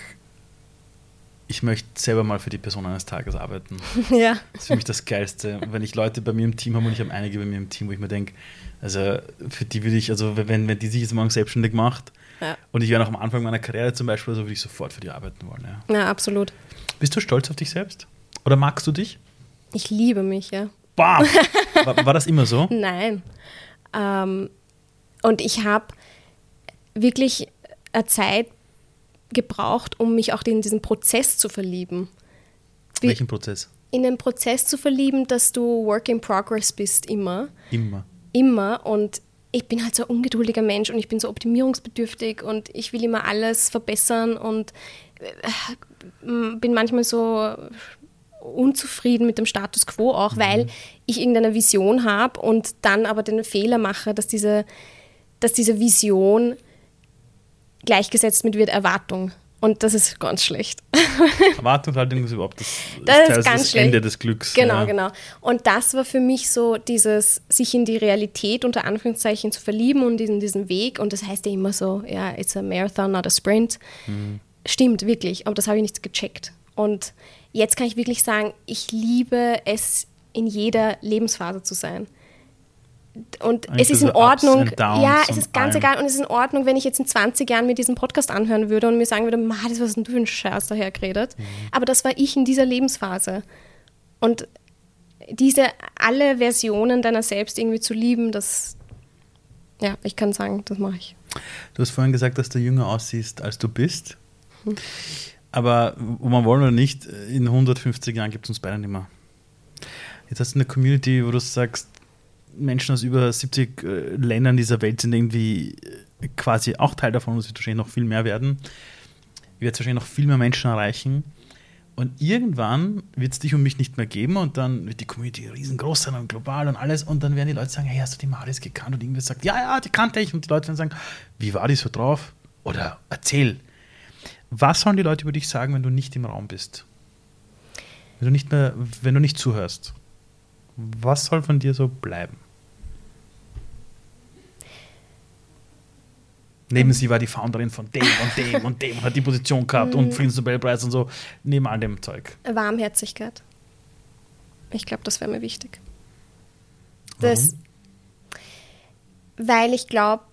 ich möchte selber mal für die Person eines Tages arbeiten. Ja. Das ist für mich das Geilste. Wenn ich Leute bei mir im Team habe und ich habe einige bei mir im Team, wo ich mir denke, also für die würde ich, also wenn, wenn die sich jetzt morgen selbstständig macht ja. und ich wäre noch am Anfang meiner Karriere zum Beispiel, so würde ich sofort für die arbeiten wollen. Ja. ja, absolut. Bist du stolz auf dich selbst? Oder magst du dich? Ich liebe mich, ja. Bam! War, war das immer so? Nein. Ähm, und ich habe wirklich eine Zeit gebraucht, um mich auch in diesen Prozess zu verlieben. Wie, Welchen Prozess? In den Prozess zu verlieben, dass du Work in Progress bist, immer. Immer. Immer. Und ich bin halt so ein ungeduldiger Mensch und ich bin so optimierungsbedürftig und ich will immer alles verbessern und äh, bin manchmal so unzufrieden mit dem Status quo auch, mhm. weil ich irgendeine Vision habe und dann aber den Fehler mache, dass diese dass diese Vision gleichgesetzt mit wird Erwartung. Und das ist ganz schlecht. Erwartungshaltung ist überhaupt das, das, das, ist ganz das schlecht. Ende des Glücks. Genau, ja. genau. Und das war für mich so dieses, sich in die Realität unter Anführungszeichen zu verlieben und in diesen Weg. Und das heißt ja immer so, ja, it's a marathon, not a sprint. Mhm. Stimmt, wirklich. Aber das habe ich nicht gecheckt. Und jetzt kann ich wirklich sagen, ich liebe es, in jeder Lebensphase zu sein und es ist in Ordnung, ja, es ist ganz allem. egal und es ist in Ordnung, wenn ich jetzt in 20 Jahren mir diesen Podcast anhören würde und mir sagen würde, Ma, das was denn du für ein Scheiß daher geredet. Mhm. Aber das war ich in dieser Lebensphase. Und diese alle Versionen deiner selbst irgendwie zu lieben, das, ja, ich kann sagen, das mache ich. Du hast vorhin gesagt, dass du jünger aussiehst, als du bist. Hm. Aber, ob man wollen oder nicht, in 150 Jahren gibt es uns beide nicht mehr. Jetzt hast du eine Community, wo du sagst, Menschen aus über 70 äh, Ländern dieser Welt sind irgendwie äh, quasi auch Teil davon und es wird wahrscheinlich noch viel mehr werden. Ich werde wahrscheinlich noch viel mehr Menschen erreichen. Und irgendwann wird es dich und mich nicht mehr geben und dann wird die Community riesengroß sein und global und alles. Und dann werden die Leute sagen: Hey, hast du die Maris gekannt? Und irgendwer sagt: Ja, ja, die kannte ich. Und die Leute werden sagen: Wie war die so drauf? Oder erzähl. Was sollen die Leute über dich sagen, wenn du nicht im Raum bist? Wenn du nicht mehr, wenn du nicht zuhörst? Was soll von dir so bleiben? Neben sie war die Founderin von dem und dem und dem und hat die Position gehabt und mhm. Friedensnobelpreis und so. Neben all dem Zeug. Warmherzigkeit. Ich glaube, das wäre mir wichtig. Das, weil ich glaube,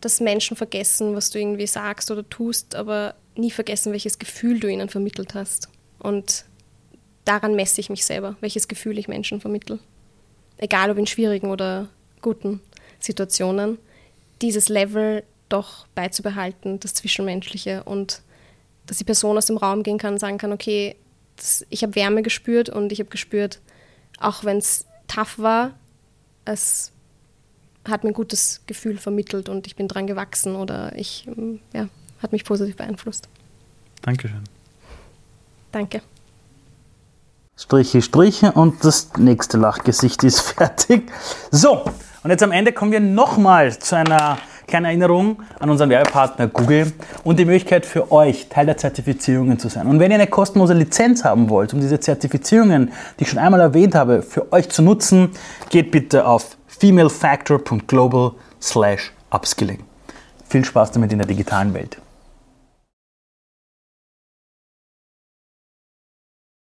dass Menschen vergessen, was du irgendwie sagst oder tust, aber nie vergessen, welches Gefühl du ihnen vermittelt hast. Und daran messe ich mich selber, welches Gefühl ich Menschen vermittle. Egal ob in schwierigen oder guten Situationen. Dieses Level doch beizubehalten, das Zwischenmenschliche und dass die Person aus dem Raum gehen kann und sagen kann, okay, das, ich habe Wärme gespürt und ich habe gespürt, auch wenn es tough war, es hat mir ein gutes Gefühl vermittelt und ich bin dran gewachsen oder ich, mm, ja, hat mich positiv beeinflusst. Dankeschön. Danke. Striche, Striche und das nächste Lachgesicht ist fertig. So, und jetzt am Ende kommen wir nochmal zu einer kleine Erinnerung an unseren Werbepartner Google und die Möglichkeit für euch, Teil der Zertifizierungen zu sein. Und wenn ihr eine kostenlose Lizenz haben wollt, um diese Zertifizierungen, die ich schon einmal erwähnt habe, für euch zu nutzen, geht bitte auf femalefactor.global slash upskilling. Viel Spaß damit in der digitalen Welt.